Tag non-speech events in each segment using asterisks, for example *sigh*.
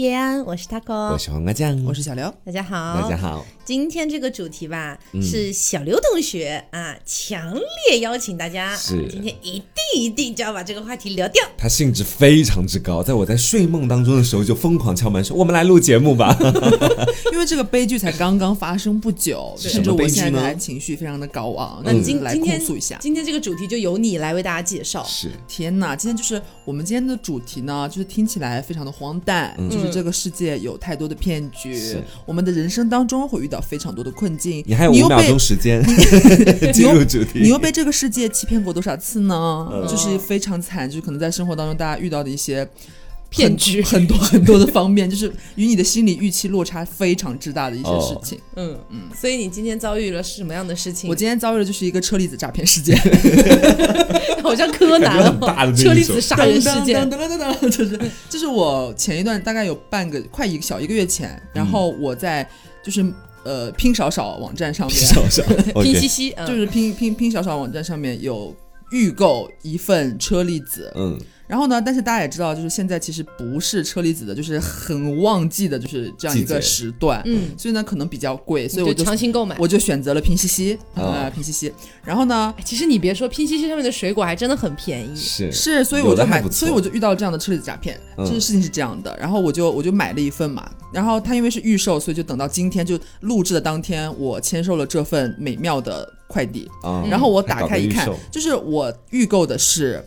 叶安，我是 taco，我是黄瓜酱，我是小刘，大家好，大家好。今天这个主题吧，是小刘同学啊，强烈邀请大家，是今天一定一定就要把这个话题聊掉。他兴致非常之高，在我在睡梦当中的时候就疯狂敲门说：“我们来录节目吧。*laughs* 因为这个悲剧才刚刚发生不久，是甚至我现什么悲剧呢在还情绪非常的高昂。那今来今天控诉一下。今天这个主题就由你来为大家介绍。是天哪！今天就是我们今天的主题呢，就是听起来非常的荒诞，就是这个世界有太多的骗局，我们的人生当中会遇到非常多的困境。你还有五秒又被钟时间 *laughs* 进入主题。你又被这个世界欺骗过多少次呢？嗯就是非常惨，就是可能在生活当中大家遇到的一些骗局很 *laughs* 很多很多的方面，就是与你的心理预期落差非常之大的一些事情。嗯嗯，所以你今天遭遇了是什么样的事情？我今天遭遇的就是一个车厘子诈骗事件，*laughs* 好像柯南感觉很大的哦，车厘子杀人事件噔。噔噔噔噔，就是就是我前一段大概有半个快一个小一个月前，然后我在就是呃拼少少网站上面，少少拼 OK 夕夕，嗯就是拼拼拼少少网站上面有预购一份车厘子，嗯，然后呢，但是大家也知道，就是现在其实不是车厘子的，就是很旺季的，就是这样一个时段，嗯，所以呢可能比较贵，所以我就强行购买。我就选择了拼夕夕哦啊，拼夕夕，然后呢。哎其实你别说，拼夕夕上面的水果还真的很便宜。是是，所以我就买所以我就遇到这样的车厘子诈骗。嗯这个事情是这样的，然后我就我就买了一份嘛，然后它因为是预售，所以就等到今天就录制的当天，我签收了这份美妙的快递。啊然后我打开一看就是我预购的是。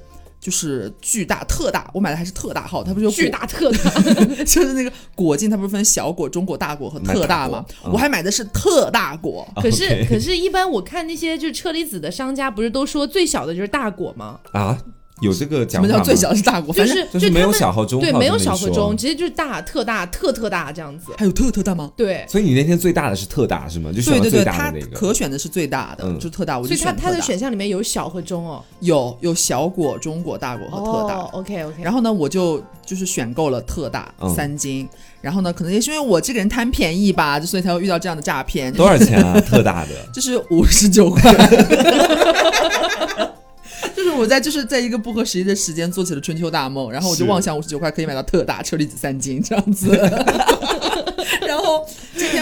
就是巨大特大，我买的还是特大号，它不是有巨，大特大，*laughs* 就是那个果茎，它不是分小果、中果、大果和特大吗？嗯我还买的是特大果，可是可是，一般我看那些就是车厘子的商家，不是都说最小的就是大果吗？啊，有这个什讲法吗么叫最小是大果？就反正是就是没有小和中对，没有小和中，直接就是大、特大、特特大这样子。还有特特大吗？对，所以你那天最大的是特大是吗？就选最对对对，它大的那个。可选的是最大的，嗯就是特大，我所以它就选特大它的选项里面有小和中哦。有有小果、中果、大果和特大。哦，OK OK。然后呢，我就就是选购了特大、嗯三斤，然后呢，可能也是因为我这个人贪便宜吧，就所以才会遇到这样的诈骗，多少钱啊？特大的 *laughs* 就是五十九块。*laughs* 我在就是在一个不合时宜的时间做起了春秋大梦，然后我就妄想五十九块可以买到特大车厘子三斤这样子。*laughs* 然后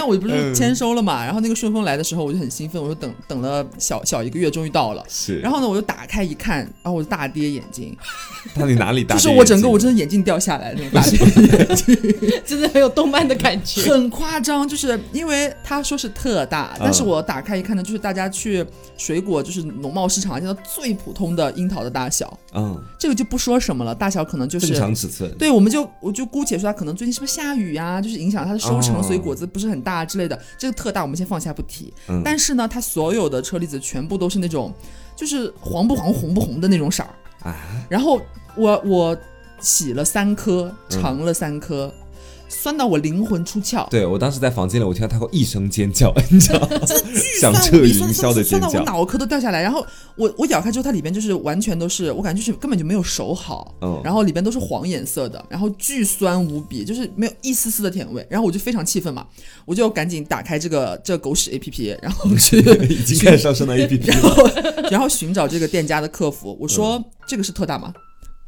天我不是签收了嘛，然后那个顺丰来的时候我就很兴奋，我就等等了小小一个月，终于到了。是，然后呢，我就打开一看，然后我就大跌眼镜，*laughs* 到底哪里大？就是我整个我真的眼镜掉下来那种大跌眼镜，*laughs* 真的很有动漫的感觉。*laughs* 很夸张。就是因为他说是特大，但是我打开一看呢，就是大家去水果就是农贸市场见到最普通的樱桃的大小，嗯，这个就不说什么了，大小可能就是正常尺寸。对，我们就我就姑且说它可能最近是不是下雨呀、就是影响它的收成，哦所以果子不是很大之类的。这个特大我们先放下不提，嗯但是呢，它所有的车厘子全部都是那种就是黄不黄、红不红的那种色儿。啊，然后我我洗了三颗，嗯尝了三颗，酸到我灵魂出窍。对我当时在房间里，我听到他会一声尖叫，*laughs* 你知道吗？巨响彻云酸霄的尖酸酸到我叫。脑壳都掉下来。然后我我咬开之后，它里边就是完全都是，我感觉就是根本就没有熟好，嗯然后里边都是黄颜色的，然后巨酸无比，就是没有一丝丝的甜味。然后我就非常气愤嘛，我就赶紧打开这个这个狗屎 A P P，然后去 *laughs* 已经开始上升到 *laughs* A P P 然。后然后寻找这个店家的客服，我说、嗯这个是特大吗？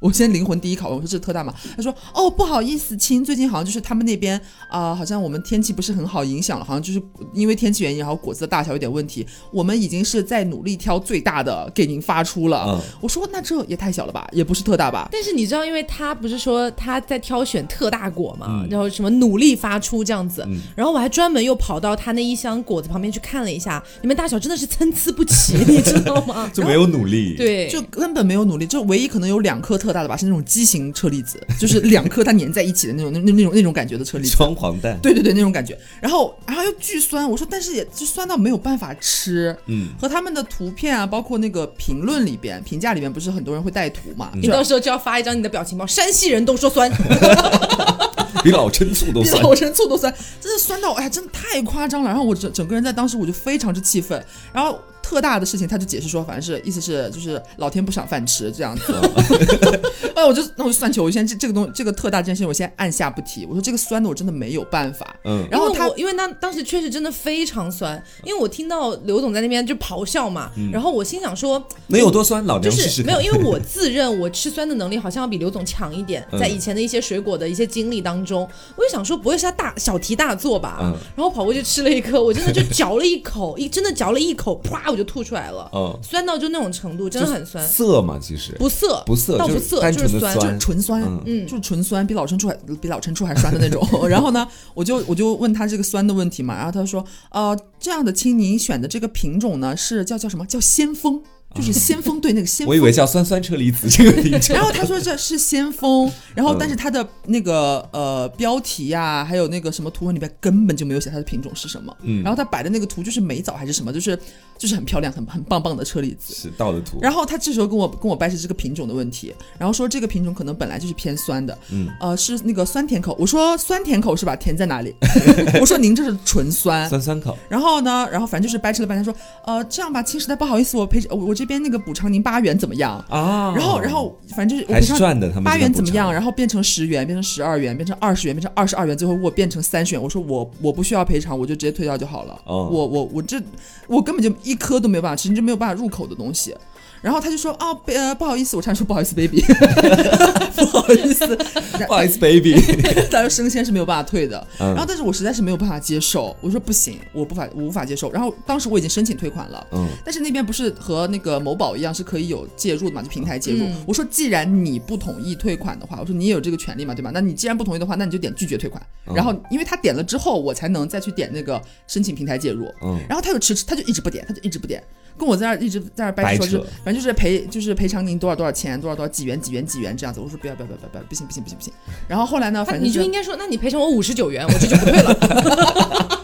我先灵魂第一拷问，我说这是特大吗？他说哦不好意思亲，最近好像就是他们那边啊、好像我们天气不是很好，影响了，好像就是因为天气原因，然后果子的大小有点问题，我们已经是在努力挑最大的给您发出了。嗯我说那这也太小了吧，也不是特大吧？但是你知道，因为他不是说他在挑选特大果嘛，嗯然后什么努力发出这样子，嗯然后我还专门又跑到他那一箱果子旁边去看了一下，里面大小真的是参差不齐，*laughs* 你知道吗？就没有努力。，对，就根本没有努力，就唯一可能有两颗特大的吧，是那种畸形车厘子，就是两颗它粘在一起的那种那那那种那种感觉的车厘子。双黄蛋。对对对，那种感觉。然后然后又巨酸，我说但是也就酸到没有办法吃。嗯，和他们的图片啊，包括那个评论里边、评价里边，不是很多人会带图嘛？你到时候就要发一张你的表情包，山西人都说酸 *laughs* *laughs* 比老陈醋都酸。比老陈醋都酸，真的酸到哎呀，真的太夸张了。然后我整整个人在当时我就非常之气愤，然后。特特大的事情，他就解释说，反正是意思是就是老天不赏饭吃这样子。*laughs* 哎，我就那我就算球，我先这这个东这个特大这件事情，我先按下不提。我说这个酸的我真的没有办法。嗯，然后他因为那当时确实真的非常酸，因为我听到刘总在那边就咆哮嘛，然后我心想说，能有多酸？老就娘试试看。是没有，因为我自认我吃酸的能力好像要比刘总强一点，嗯在以前的一些水果的一些经历当中，我就想说不会是他大小题大做吧？嗯然后跑过去吃了一颗，我真的就嚼了一口，一真的嚼了一口，啪我就吐出来了，嗯，酸到就那种程度，真的很酸，涩嘛，其实不涩不涩倒不涩，就是酸，就是纯酸，嗯。嗯。就是纯酸，比老陈醋还比老陈醋还酸的那种。*laughs* 然后呢，我就我就问他这个酸的问题嘛，然后他说，呃，这样的亲，您选的这个品种呢是叫叫什么？叫先锋，就是先锋对那个先锋。我以为叫酸酸车厘子这个名称。然后他说这是先锋，然后嗯但是他的那个呃标题呀、还有那个什么图文里面根本就没有写它的品种是什么。嗯然后他摆的那个图就是美枣还是什么，就是就是很漂亮、很很棒棒的车厘子。是倒的图，然后他这时候跟我跟我掰扯这个品种的问题，然后说这个品种可能本来就是偏酸的，嗯，呃，是那个酸甜口。我说酸甜口是吧？甜在哪里？*laughs* 我说您这是纯酸。酸酸口。然后呢，然后反正就是掰扯了半天，说，呃，这样吧，亲实在不好意思，我赔我我这边那个补偿您八元怎么样？啊，然后然后反正就是我还是赚的，他们八元怎么样？？然后变成十元，变成十二元，变成二十元，变成二十二元，最后我变成三十元。我说我我不需要赔偿，我就直接退掉就好了。哦我我我这我根本就一颗都没有办法吃，你就没有办法入口的东西。然后他就说哦，呃，不好意思，我差点说不好意思，baby，*laughs* 不好意思，不好意思，baby。他说生鲜是没有办法退的。嗯然后但是我实在是没有办法接受，我说不行，我不法我无法接受。然后当时我已经申请退款了，嗯，但是那边不是和那个某宝一样是可以有介入的嘛，就平台介入。嗯我说既然你不同意退款的话，我说你也有这个权利嘛，对吧？那你既然不同意的话，那你就点拒绝退款。嗯然后因为他点了之后，我才能再去点那个申请平台介入。嗯然后他就迟迟，他就一直不点，他就一直不点，跟我在那儿一直在那儿掰扯说，就反正就是赔，就是赔偿您多少多少钱，多少多少几元几元几元这样子。我说不要不要不要不要，不行不行不行不行。然后后来呢，反正你就应该说，那你赔偿我五十九元，我这就不退了。*laughs*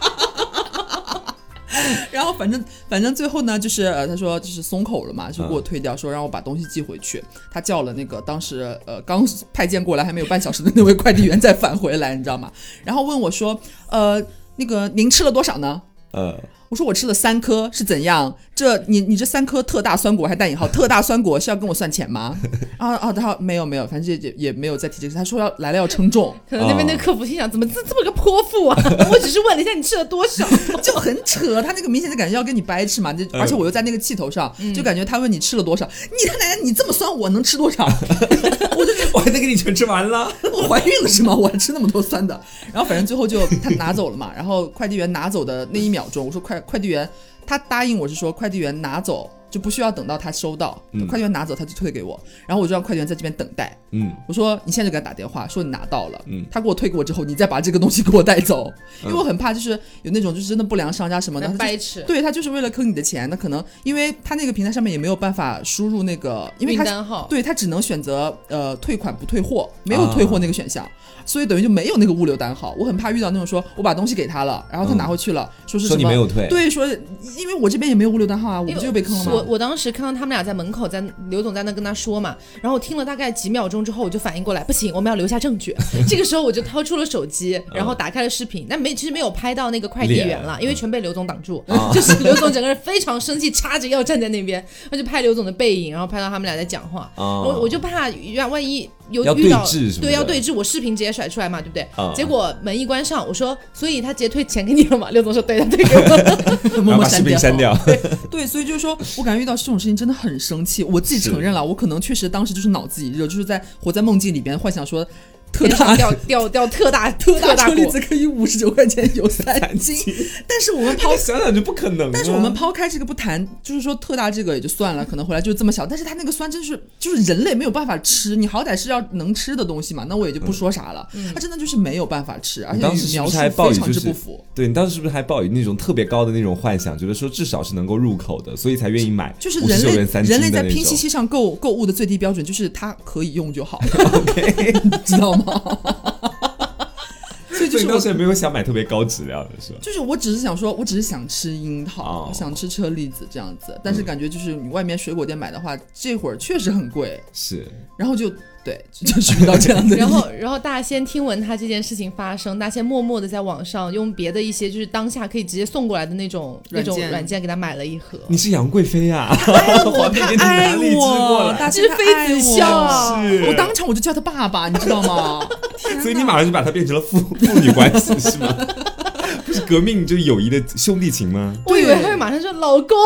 然后反正反正最后呢，就是呃，他说就是松口了嘛，就给我退掉，说让我把东西寄回去。他叫了那个当时呃刚派件过来还没有半小时的那位快递员再返回来，你知道吗？然后问我说，呃，那个您吃了多少呢？呃，我说我吃了三颗，是怎样？这你你这三颗特大酸果还带引号，特大酸果是要跟我算钱吗？啊啊，然后没有没有，反正也也没有再提这个事。他说要来了要称重，可能那边那个客服心想，怎么这这么个泼妇啊？*laughs* 我只是问了一下你吃了多少。*laughs* 就很扯。他那个明显的感觉要跟你掰扯嘛，就而且我又在那个气头上，就感觉他问你吃了多少，你他奶奶你这么酸，我能吃多少？*laughs* 我就我还得给你全吃完了。我怀孕了是吗？我还吃那么多酸的。然后反正最后就他拿走了嘛，然后快递员拿走的那一秒钟，我说快快递员，他答应我是说快递员拿走就不需要等到他收到，嗯。快递员拿走他就退给我，然后我就让快递员在这边等待。嗯。我说你现在就给他打电话，说你拿到了，嗯。他给我退给我之后，你再把这个东西给我带走，因为我很怕就是有那种就是真的不良商家什么的，他就掰扯。对他就是为了坑你的钱，那可能因为他那个平台上面也没有办法输入那个，因为他单号，对他只能选择呃退款不退货，没有退货那个选项，所以等于就没有那个物流单号。我很怕遇到那种说我把东西给他了，然后他拿回去了，说是说什么？你没有退，对，说因为我这边也没有物流单号啊，我不就被坑了吗？我我当时看到他们俩在门口，在刘总在那跟他说嘛，然后我听了大概几秒钟之后，我就反应过来，不行，我们要留下证据。*laughs* 这个时候我就掏出了手机，然后打开了视频，但没其实没有拍到那个快递员了，因为全被刘总挡住，啊 *laughs* 就是刘总整个人非常生气，叉着腰站在那边，他就拍刘总的背影，然后拍到他们俩在讲话，啊我我就怕万万一有要遇到对峙什么对要对峙，我视频直接甩出来嘛，对不对？啊结果门一关上，我说，所以他直接退钱给你了嘛？*laughs* 刘总说对，他退给我。*laughs* 默默删掉。频删掉。*laughs* 对，所以就是说我感觉遇到这种事情真的很生气。我自己承认了，我可能确实当时就是脑子一热，就是在活在梦境里边幻想说特大掉掉掉特大 *laughs* 特大大厘子可以五十九块钱 *laughs* 有三斤，*laughs* 但是我们抛想想就不可能啊。但是我们抛开这个不谈，就是说特大这个也就算了，可能回来就这么小，但是它那个酸真是就是人类没有办法吃，你好歹是要能吃的东西嘛，那我也就不说啥了。它真的就是没有办法吃，而且当时是描述非常之不符。对你当时是不是还抱有那种特别高的那种幻想，觉得说至少是能够入口的，所以才愿意买就是人类人类在拼夕夕上购购物的最低标准就是它可以用就好，OK，知道吗？所以就是我所以当时也没有想买特别高质量的是吧？就是我只是想说，我只是想吃樱桃，哦想吃车厘子这样子，但是感觉就是你外面水果店买的话，这会儿确实很贵，是，然后就对，*laughs* 就就是遇到这样的。然后，然后大仙听闻他这件事情发生，大仙默默的在网上用别的一些就是当下可以直接送过来的那种那种软件给他买了一盒。你是杨贵妃呀？我画面给你他爱我，来？大这是妃子笑我当场我就叫他爸爸，你知道吗？*laughs* 所以你马上就把他变成了父父女关系是吗？*laughs* 不是革命就是友谊的兄弟情吗？我以为他会马上说老公，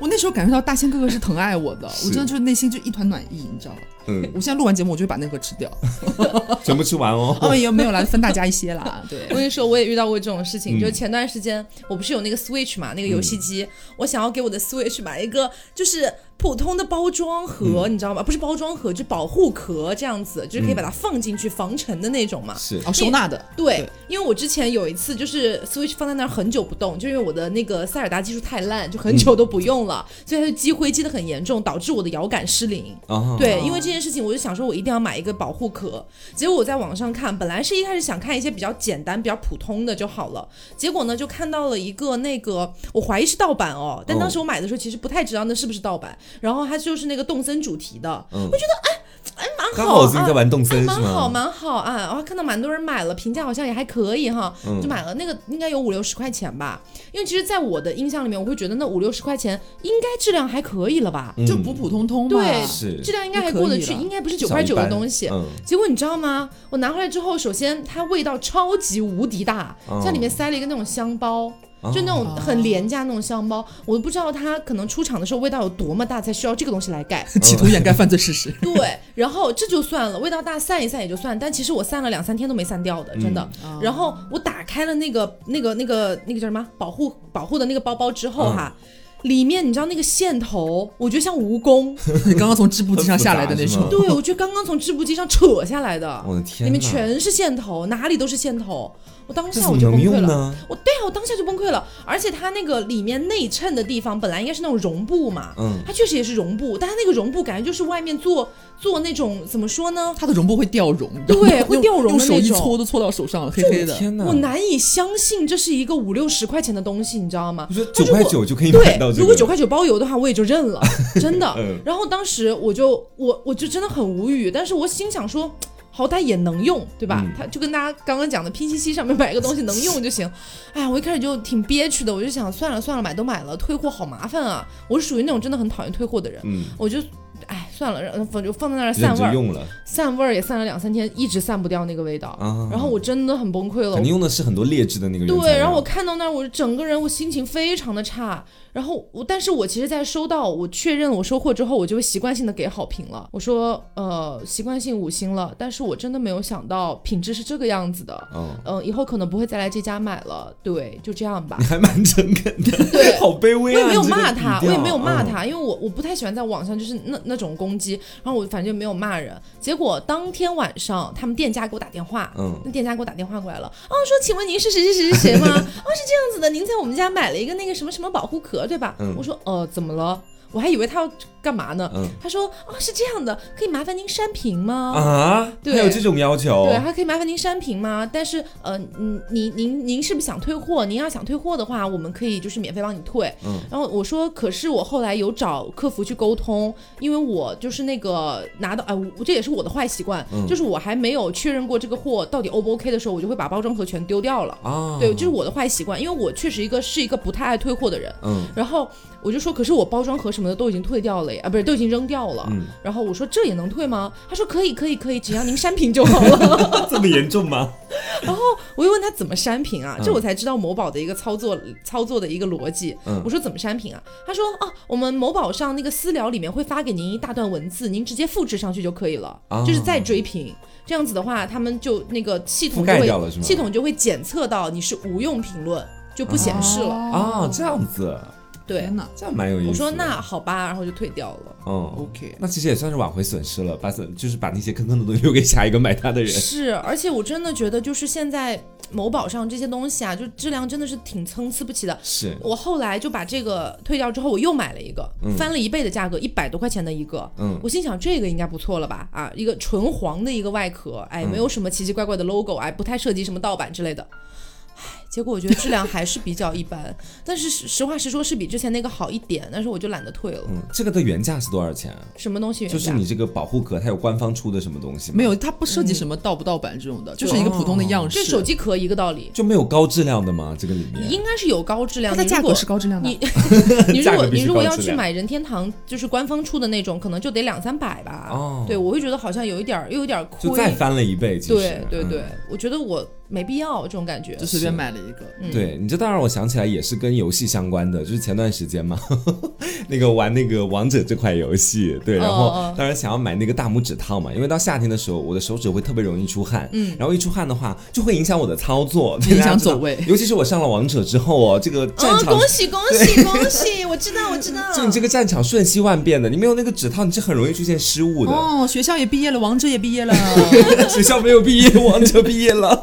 我那时候感受到大仙哥哥是疼爱我的，我真的就是内心就一团暖意，你知道吗？嗯，我现在录完节目，我就会把那盒吃掉。*laughs* 全部吃完哦。哦，也没有来，分大家一些啦。*laughs* 对我，跟你说，我也遇到过这种事情。嗯就前段时间，我不是有那个 Switch 嘛，那个游戏机，我想要给我的 Switch 买一个就是普通的包装盒，你知道吗？不是包装盒，就保护壳这样子，就是可以把它放进去防尘的那种嘛。是哦，收纳的。对对，因为我之前有一次就是 Switch 放在那儿很久不动，就因为我的那个塞尔达技术太烂，就很久都不用了，所以它就积灰积得很严重，导致我的摇杆失灵。啊，对，因为这件事情，我就想说，我一定要买一个保护壳。结果我在网上看，本来是一开始想看一些比较简单、比较普通的就好了。结果呢，就看到了一个那个，我怀疑是盗版哦，但当时我买的时候其实不太知道那是不是盗版。然后它就是那个动森主题的，嗯我觉得哎哎蛮刚好好我最近在玩动哎蛮好，蛮好啊！然后看到蛮多人买了，评价好像也还可以哈，嗯就买了那个应该有五六十块钱吧。因为其实，在我的印象里面，我会觉得那五六十块钱应该质量还可以了吧？嗯就普普通通嘛。对质量应该还过得去，应该不是九块九的东西。嗯，结果你知道吗？我拿回来之后，首先它味道超级无敌大，哦像里面塞了一个那种香包。哦就那种很廉价那种香包，我都不知道它可能出厂的时候味道有多么大，才需要这个东西来盖。企图掩盖犯罪事实。对，然后这就算了，味道大散一散也就算，但其实我散了两三天都没散掉的，真的。嗯然后我打开了那个那个那个那个叫什么保护保护的那个包包之后哈。里面你知道那个线头，我觉得像蜈蚣，*laughs* 你刚刚从织布机上下来的那种。对我觉得刚刚从织布机上扯下来的，我的天，里面全是线头，哪里都是线头。我当下我就崩溃了，能用呢？我对啊，我当下就崩溃了。而且它那个里面内衬的地方本来应该是那种绒布嘛，嗯，它确实也是绒布，但它那个绒布感觉就是外面做做那种怎么说呢？它的绒布会掉绒，你知道吗对会掉绒的用手一那种搓都搓到手上了，黑黑的。我难以相信这是一个五六十块钱的东西，你知道吗九块九就可以买对到这，个，如果九块九包邮的话，我也就认了，*laughs* 真的。嗯然后当时我就我我就真的很无语，但是我心想说。好歹也能用，对吧？嗯它就跟大家刚刚讲的拼夕夕上面买个东西能用就行。哎呀，我一开始就挺憋屈的，我就想算了算了，买都买了，退货好麻烦啊！我是属于那种真的很讨厌退货的人，嗯，我就哎算了，然后就放在那儿散味儿，用了散味儿也散了两三天，一直散不掉那个味道。啊。然后我真的很崩溃了，肯定用的是很多劣质的那个对，然后我看到那儿，我整个人我心情非常的差。然后我，但是我其实，在收到我确认我收货之后，我就会习惯性的给好评了。我说，呃，习惯性五星了。但是我真的没有想到品质是这个样子的。嗯，嗯、以后可能不会再来这家买了。对，就这样吧你。*laughs* 还蛮诚恳的，对 *laughs* 好卑微啊！我也没有骂他，我也没有骂。嗯他，因为我我不太喜欢在网上就是那那种攻击，然后我反正就没有骂人。结果当天晚上，他们店家给我打电话，嗯那店家给我打电话过来了，哦，说请问您是谁谁谁谁谁吗？哦，是这样子的，您在我们家买了一个那个什么什么保护壳，对吧？嗯我说呃，怎么了？我还以为他要干嘛呢？嗯他说哦，是这样的，可以麻烦您删评吗？啊，对还有这种要求？对，还可以麻烦您删评吗？但是，呃，嗯，您您您是不是想退货？您要想退货的话，我们可以就是免费帮你退。嗯，然后我说，可是我后来有找客服去沟通，因为我就是那个拿到，哎、我这也是我的坏习惯，嗯就是我还没有确认过这个货到底 O 不 OK 的时候，我就会把包装盒全丢掉了。啊，对，这是我的坏习惯，因为我确实一个是一个不太爱退货的人。嗯然后我就说，可是我包装盒什么的都已经退掉了呀，啊，不是都已经扔掉了。嗯然后我说这也能退吗？他说可以，可以，可以，只要您删评就好了。*laughs* 这么严重吗？*laughs* 然后我又问他怎么删评啊，嗯这我才知道某宝的一个操作操作的一个逻辑。嗯我说怎么删评啊？他说哦，我们某宝上那个私聊里面会发给您一大段文字，您直接复制上去就可以了，啊就是再追评。这样子的话，他们就那个系统就会系统就会检测到你是无用评论，就不显示了。啊，这样子，对天，哪这样蛮有意思。我说那好吧，然后就退掉了。嗯，OK，那其实也算是挽回损失了，把损就是把那些坑坑的东西留给下一个买它的人。是，而且我真的觉得，就是现在某宝上这些东西啊，就质量真的是挺参差不齐的。是，我后来就把这个退掉之后，我又买了一个，翻了一倍的价格，一百多块钱的一个。嗯我心想这个应该不错了吧？啊，一个纯黄的一个外壳，哎，嗯没有什么奇奇怪怪的 logo，哎，不太涉及什么盗版之类的。唉，结果我觉得质量还是比较一般，但是实实话实说是比之前那个好一点，但是我就懒得退了。嗯，这个的原价是多少钱啊？什么东西原价？就是你这个保护壳，它有官方出的什么东西吗？没有，它不涉及什么盗不盗版这种的，就是一个普通的样式。这手机壳一个道理，就没有高质量的吗？这个里面应该是有高质量它的价格是高质量的。*laughs* 你你如果你如果要去买任天堂，就是官方出的那种，可能就得两三百吧。哦对，我会觉得好像有一点儿又有点儿亏。就再翻了一倍，其实嗯对对对，我觉得我没必要这种感觉。就随便买了一个。嗯对，你这倒让我想起来也是跟游戏相关的，就是前段时间嘛，*laughs* 那个玩那个王者这款游戏，对，然后当然想要买那个大拇指套嘛，因为到夏天的时候，我的手指会特别容易出汗，嗯，然后一出汗的话，就会影响我的操作，影响走位尤其是我上了王者之后哦，这个战哦，场。恭喜恭喜恭喜！我知道我知道。就你这个战场瞬息万变的，你没有那个指套，你是很容易出现失误的。哦，学校也毕业了，王者也毕业了。*laughs* 学校没有毕业，王者毕业了。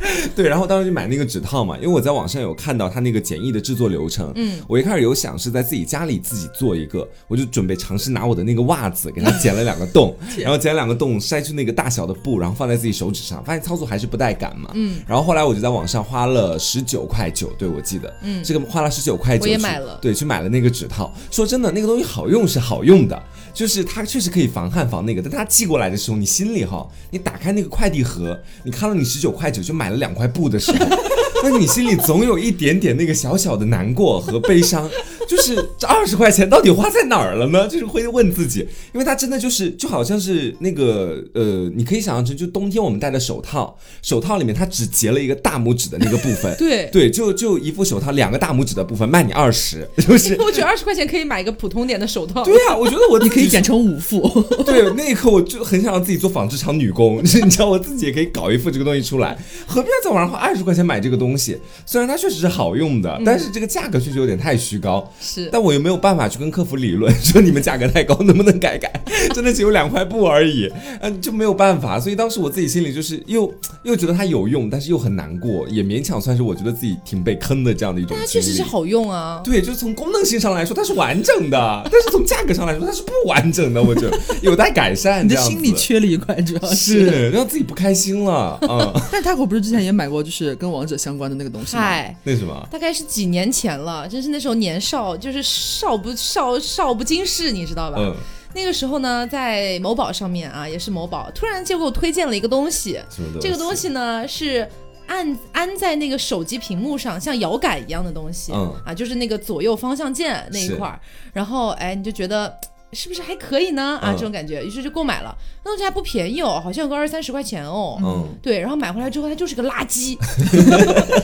*laughs* 对，然后当时就买那个指套嘛，因为我在网上有看到它那个简易的制作流程。嗯，我一开始有想是在自己家里自己做一个，我就准备尝试拿我的那个袜子给它剪了两个洞，*laughs* 然后剪两个洞，筛出那个大小的布，然后放在自己手指上，发现操作还是不带感嘛。嗯，然后后来我就在网上花了十九块九，对我记得，嗯，这个花了十九块九，我也买了对，去买了那个指套。说真的，那个东西好用是好用的，就是它确实可以防汗防那个，但它寄过来的时候，你心里哈，你打开那个快递盒，你看到你十九块九就买了两块布的时候，*laughs* 那你心里总有一点点那个小小的难过和悲伤，就是这二十块钱到底花在哪儿了呢？就是会问自己，因为它真的就是就好像是那个呃，你可以想象成就冬天我们戴的手套，手套里面它只截了一个大拇指的那个部分，*laughs* 对对，就就一副手套两个大拇指的部分卖你二十，就是。*laughs* 我觉得二十块钱可以买一个普通点的手套。对呀、我觉得我你可以剪。剪成五副。对，那一刻我就很想让自己做纺织厂女工，就是你知道我自己也可以搞一副这个东西出来，何必要在网上花二十块钱买这个东西？虽然它确实是好用的，但是这个价格确实有点太虚高。是但我又没有办法去跟客服理论，*laughs* 说你们价格太高，能不能改改？真的只有两块布而已，嗯，就没有办法。所以当时我自己心里就是又又觉得它有用，但是又很难过，也勉强算是我觉得自己挺被坑的这样的一种但它。确实是好用啊。对，就是从功能性上来说它是完整的，但是从价格上来说它是不完整的，我觉得有待改善。*laughs* 你的心里缺了一块，主要是让自己不开心了，嗯，*laughs* 但 Taco 不是之前也买过，就是跟王者相关的那个东西吗？嗨，那什么，大概是几年前了，真是那时候年少，就是少不少少不经事，你知道吧？嗯，那个时候呢，在某宝上面啊，也是某宝，突然就给我推荐了一个东西？这个东西呢是。按安在那个手机屏幕上，像摇杆一样的东西，嗯啊，就是那个左右方向键那一块儿，然后哎，你就觉得是不是还可以呢？啊，嗯这种感觉，于是就购买了。那东西还不便宜哦，好像有个二三十块钱哦。嗯，对，然后买回来之后，它就是个垃圾，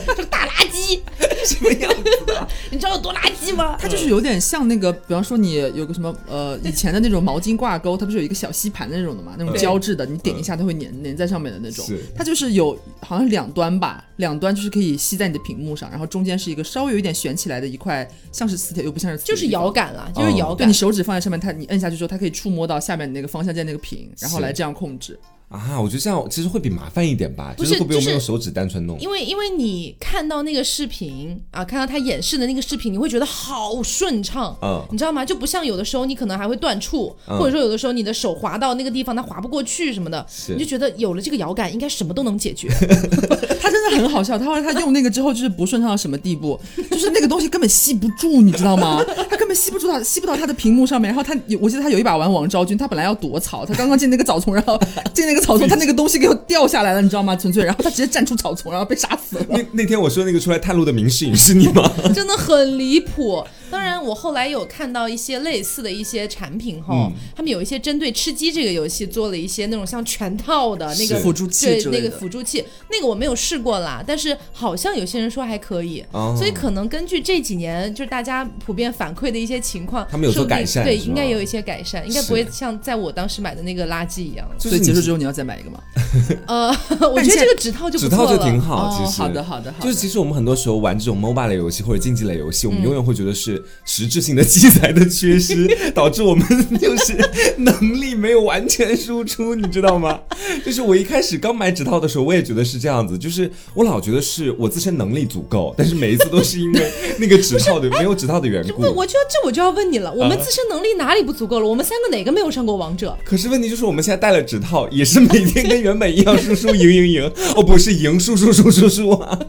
这 *laughs* 个大垃圾，什么样子的？*laughs* 你知道有多垃圾吗？它就是有点像那个，比方说你有个什么呃以前的那种毛巾挂钩，它不是有一个小吸盘的那种的嘛，那种胶质的，你点一下它会粘粘在上面的那种是。它就是有好像两端吧，两端就是可以吸在你的屏幕上，然后中间是一个稍微有一点悬起来的一块，像是磁铁又不像是磁铁就是摇杆啦，就是摇杆。对你手指放在上面，它你摁下去之后，它可以触摸到下面那个方向键那个屏，然后来这样控制。啊，我觉得这样其实会比麻烦一点吧，就是是会不会我们用手指单纯弄？因为因为你看到那个视频啊，看到他演示的那个视频，你会觉得好顺畅，嗯你知道吗？就不像有的时候你可能还会断触，嗯或者说有的时候你的手滑到那个地方它滑不过去什么的，是你就觉得有了这个摇杆，应该什么都能解决。*laughs* 他真的很好笑，他后来他用那个之后就是不顺畅到什么地步，*laughs* 就是那个东西根本吸不住，你知道吗？*laughs* 他根本吸不住他，吸不到他的屏幕上面。然后他有，我记得他有一把玩王昭君，他本来要躲草，他刚刚进那个草丛，然后进那个草丛，他那个东西给我掉下来了，你知道吗？纯粹，然后他直接站出草丛，然后被杀死了。那那天我说那个出来探路的明世隐是你吗？*laughs* 真的很离谱。当然，我后来有看到一些类似的一些产品后，嗯。他们有一些针对吃鸡这个游戏做了一些那种像全套的那个辅助器对那个之类的。辅助器，那个我没有试过啦，但是好像有些人说还可以，哦。所以可能根据这几年就是大家普遍反馈的一些情况，他们有做改善对应该也有一些改善，应该不会像在我当时买的那个垃圾一样。所以结束之后你要再买一个吗？*laughs* 呃，我觉得这个指套就不指套错了，就挺好，哦其实。好的好的好的。就是其实我们很多时候玩这种 MOBA 类游戏或者竞技类游戏，我嗯。们永远会觉得是实质性的器材的缺失，*laughs* 导致我们就是能力没有完全输出，你知道吗？*laughs* 就是我一开始刚买指套的时候，我也觉得是这样子，就是我老觉得是我自身能力足够，但是每一次都是因为那个指套的没有指套的缘故不，。我就要这我就要问你了，我们啊自身能力哪里不足够了？我们三个哪个没有上过王者？可是问题就是我们现在戴了指套，也是每天跟原本一样输输赢赢赢，哦不是赢输输输输输啊。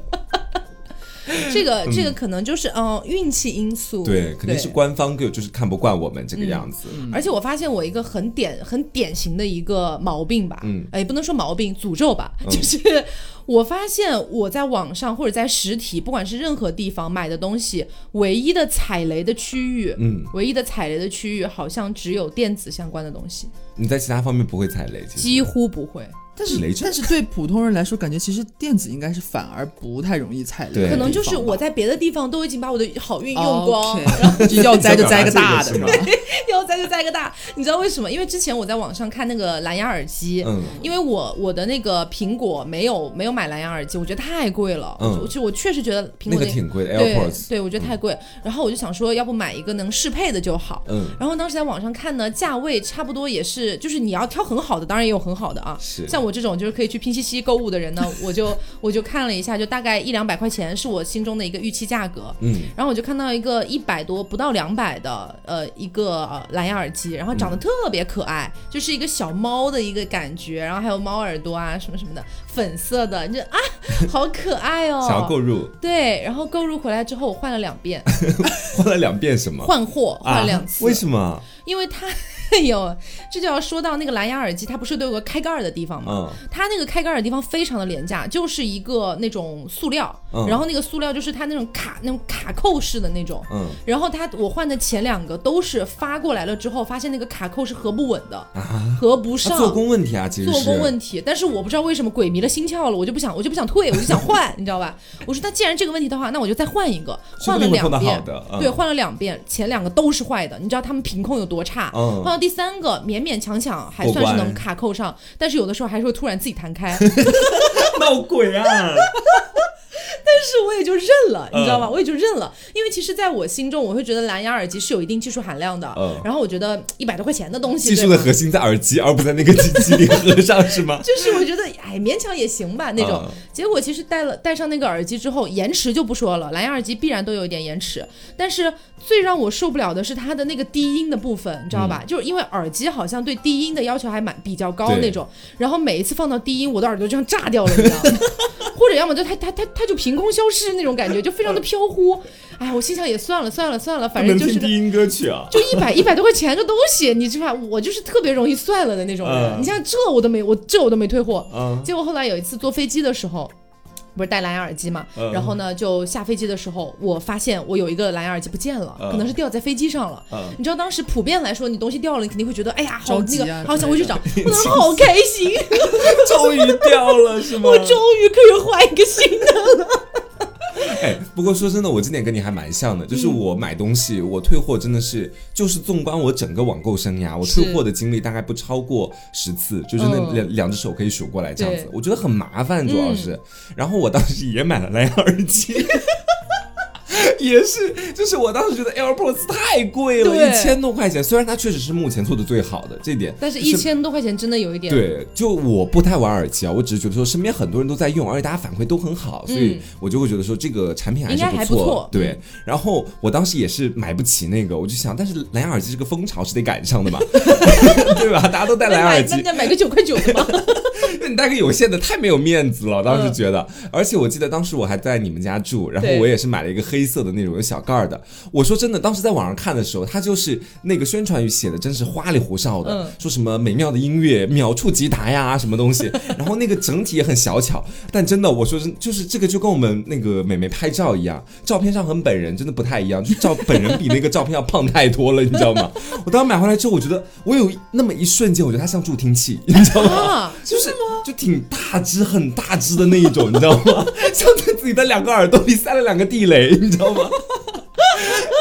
*laughs* 这个这个可能就是嗯运气因素，对，肯定是官方就就是看不惯我们这个样子。而且我发现我一个很典很典型的一个毛病吧，嗯。哎，不能说毛病，诅咒吧，就是我发现我在网上或者在实体，不管是任何地方买的东西，唯一的踩雷的区域，嗯，唯一的踩雷的区域好像只有电子相关的东西，你在其他方面不会踩雷，几乎不会。但是但是对普通人来说，感觉其实电子应该是反而不太容易踩雷可能就是我在别的地方都已经把我的好运用光 *laughs* 然后就要栽就栽个大 *laughs* 的，你想表达这个是吗 *laughs* 要栽就栽个大。你知道为什么？因为之前我在网上看那个蓝牙耳机，嗯因为我我的那个苹果没有没有买蓝牙耳机，我觉得太贵了。嗯我就我确实觉得苹那果个挺贵的对 AirPods，对，我觉得太贵。然后我就想说，要不买一个能适配的就好。嗯，然后当时在网上看呢，价位差不多也是，就是你要挑很好的，当然也有很好的啊。是像我这种就是可以去拼夕夕购物的人呢，*laughs* 我就我就看了一下，就大概一两百块钱是我心中的一个预期价格。嗯，然后我就看到一个一百多不到两百的呃一个呃蓝牙耳机，然后长得特别可爱，就是一个小猫的一个感觉，然后还有猫耳朵啊什么什么的，粉色的，你就啊 *laughs* 好可爱哦。想要购入，对，然后购入回来之后我换了两遍，*laughs* 换了两遍什么？换货换两次，为什么？因为它 *laughs* 有，这就要说到那个蓝牙耳机，它不是都有个开盖儿的地方吗？嗯它那个开盖儿的地方非常的廉价，就是一个那种塑料，嗯然后那个塑料就是它那种卡那种卡扣式的那种。嗯然后它我换的前两个都是发过来了之后，发现那个卡扣是合不稳的，啊，合不 *laughs* 上。做工问题啊，其实做工问题，但是我不知道为什么鬼迷了心窍了，我就不想，我就不想退，我就想换，*laughs* 你知道吧？我说那既然这个问题的话，那我就再换一个，换了两遍对，换了两遍，前两个都是坏的，你知道他们品控有多差？嗯换到第三个勉勉强强还算是能卡扣上，但是有的时候还是会突然自己弹开，*laughs* 闹鬼啊！*laughs* 但是我也就认了，你知道吗？嗯我也就认了，因为其实在我心中，我会觉得蓝牙耳机是有一定技术含量的，嗯然后我觉得一百多块钱的东西，技术的核心在耳机，而不在那个机器联合上，是吗？*laughs* 就是我觉得哎勉强也行吧那种。嗯结果其实戴了戴上那个耳机之后，延迟就不说了，蓝牙耳机必然都有一点延迟。但是最让我受不了的是它的那个低音的部分，你知道吧？就是因为耳机好像对低音的要求还蛮比较高那种，然后每一次放到低音，我的耳朵就像炸掉了，你知道吗？或者要么就他他他他就凭空消失那种感觉，就非常的飘忽。*laughs* 哎，我心想也算了算了算了，反正就是低音歌曲啊。就一百一百多块钱的东西，你知道吧？我就是特别容易算了的那种人。嗯你像这我都没，我这我都没退货。嗯结果后来有一次坐飞机的时候。不是戴蓝牙耳机嘛，嗯然后呢，就下飞机的时候，我发现我有一个蓝牙耳机不见了，嗯可能是掉在飞机上了。嗯你知道当时普遍来说，你东西掉了，你肯定会觉得，哎呀，好那个，好想回去找，之我当时好开心，*laughs* 终于掉了，是吗？我终于可以换一个新的了。哎，不过说真的，我这点跟你还蛮像的，就是我买东西，我退货真的是，就是纵观我整个网购生涯，我退货的经历大概不超过十次，就是那嗯。两两只手可以数过来这样子，我觉得很麻烦，主要是。然后我当时也买了蓝牙耳机。*laughs* *laughs* 也是，就是我当时觉得 AirPods 太贵了，对一千多块钱。虽然它确实是目前做的最好的这点，但是一千多块钱真的有一点，对，就我不太玩耳机啊，我只是觉得说身边很多人都在用，而且大家反馈都很好，所以我就会觉得说这个产品还是不错。对嗯，然后我当时也是买不起那个，我就想，但是蓝牙耳机这个风潮是得赶上的嘛，*laughs* 对吧？大家都戴蓝牙耳机那买个九块九的吗？*laughs* 那你戴个有线的太没有面子了，当时觉得。而且我记得当时我还在你们家住，然后我也是买了一个黑色的那种有小盖儿的。我说真的，当时在网上看的时候，它就是那个宣传语写的真是花里胡哨的，嗯说什么美妙的音乐、秒触即达呀，什么东西。*laughs* 然后那个整体也很小巧，但真的，我说真就是这个就跟我们那个美眉拍照一样，照片上和本人真的不太一样，就照本人比那个照片要胖太多了，你知道吗？*laughs* 我当时买回来之后，我觉得我有那么一瞬间，我觉得它像助听器，你知道吗？啊，就是就挺大只、很大只的那一种，你知道吗？*laughs* 像在自己的两个耳朵里塞了两个地雷，你知道吗？*laughs*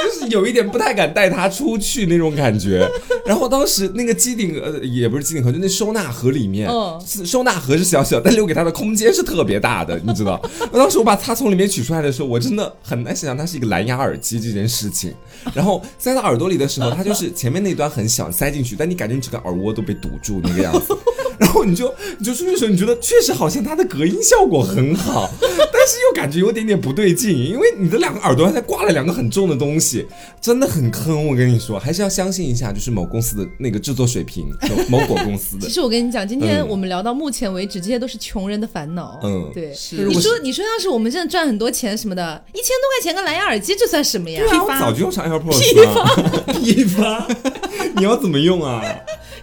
就是有一点不太敢带它出去那种感觉。然后当时那个机顶呃也不是机顶盒，就那收纳盒里面，嗯收纳盒是小小，但留给它的空间是特别大的，你知道？我当时我把它从里面取出来的时候，我真的很难想象它是一个蓝牙耳机这件事情。然后塞到耳朵里的时候，它就是前面那端很小，塞进去，但你感觉你整个耳蜗都被堵住那个样子。你就你就出去的时候，你觉得确实好像它的隔音效果很好，*laughs* 但是又感觉有点点不对劲，因为你的两个耳朵还在挂了两个很重的东西，真的很坑。我跟你说，还是要相信一下，就是某公司的那个制作水平，*laughs* 某某果公司的其。实我跟你讲，今天嗯我们聊到目前为止，这些都是穷人的烦恼。嗯对。是你说，你说要是我们真的赚很多钱什么的，一千多块钱个蓝牙耳机，这算什么呀？对啊，我早就用上 AirPods 了。*laughs* 批发，你要怎么用啊？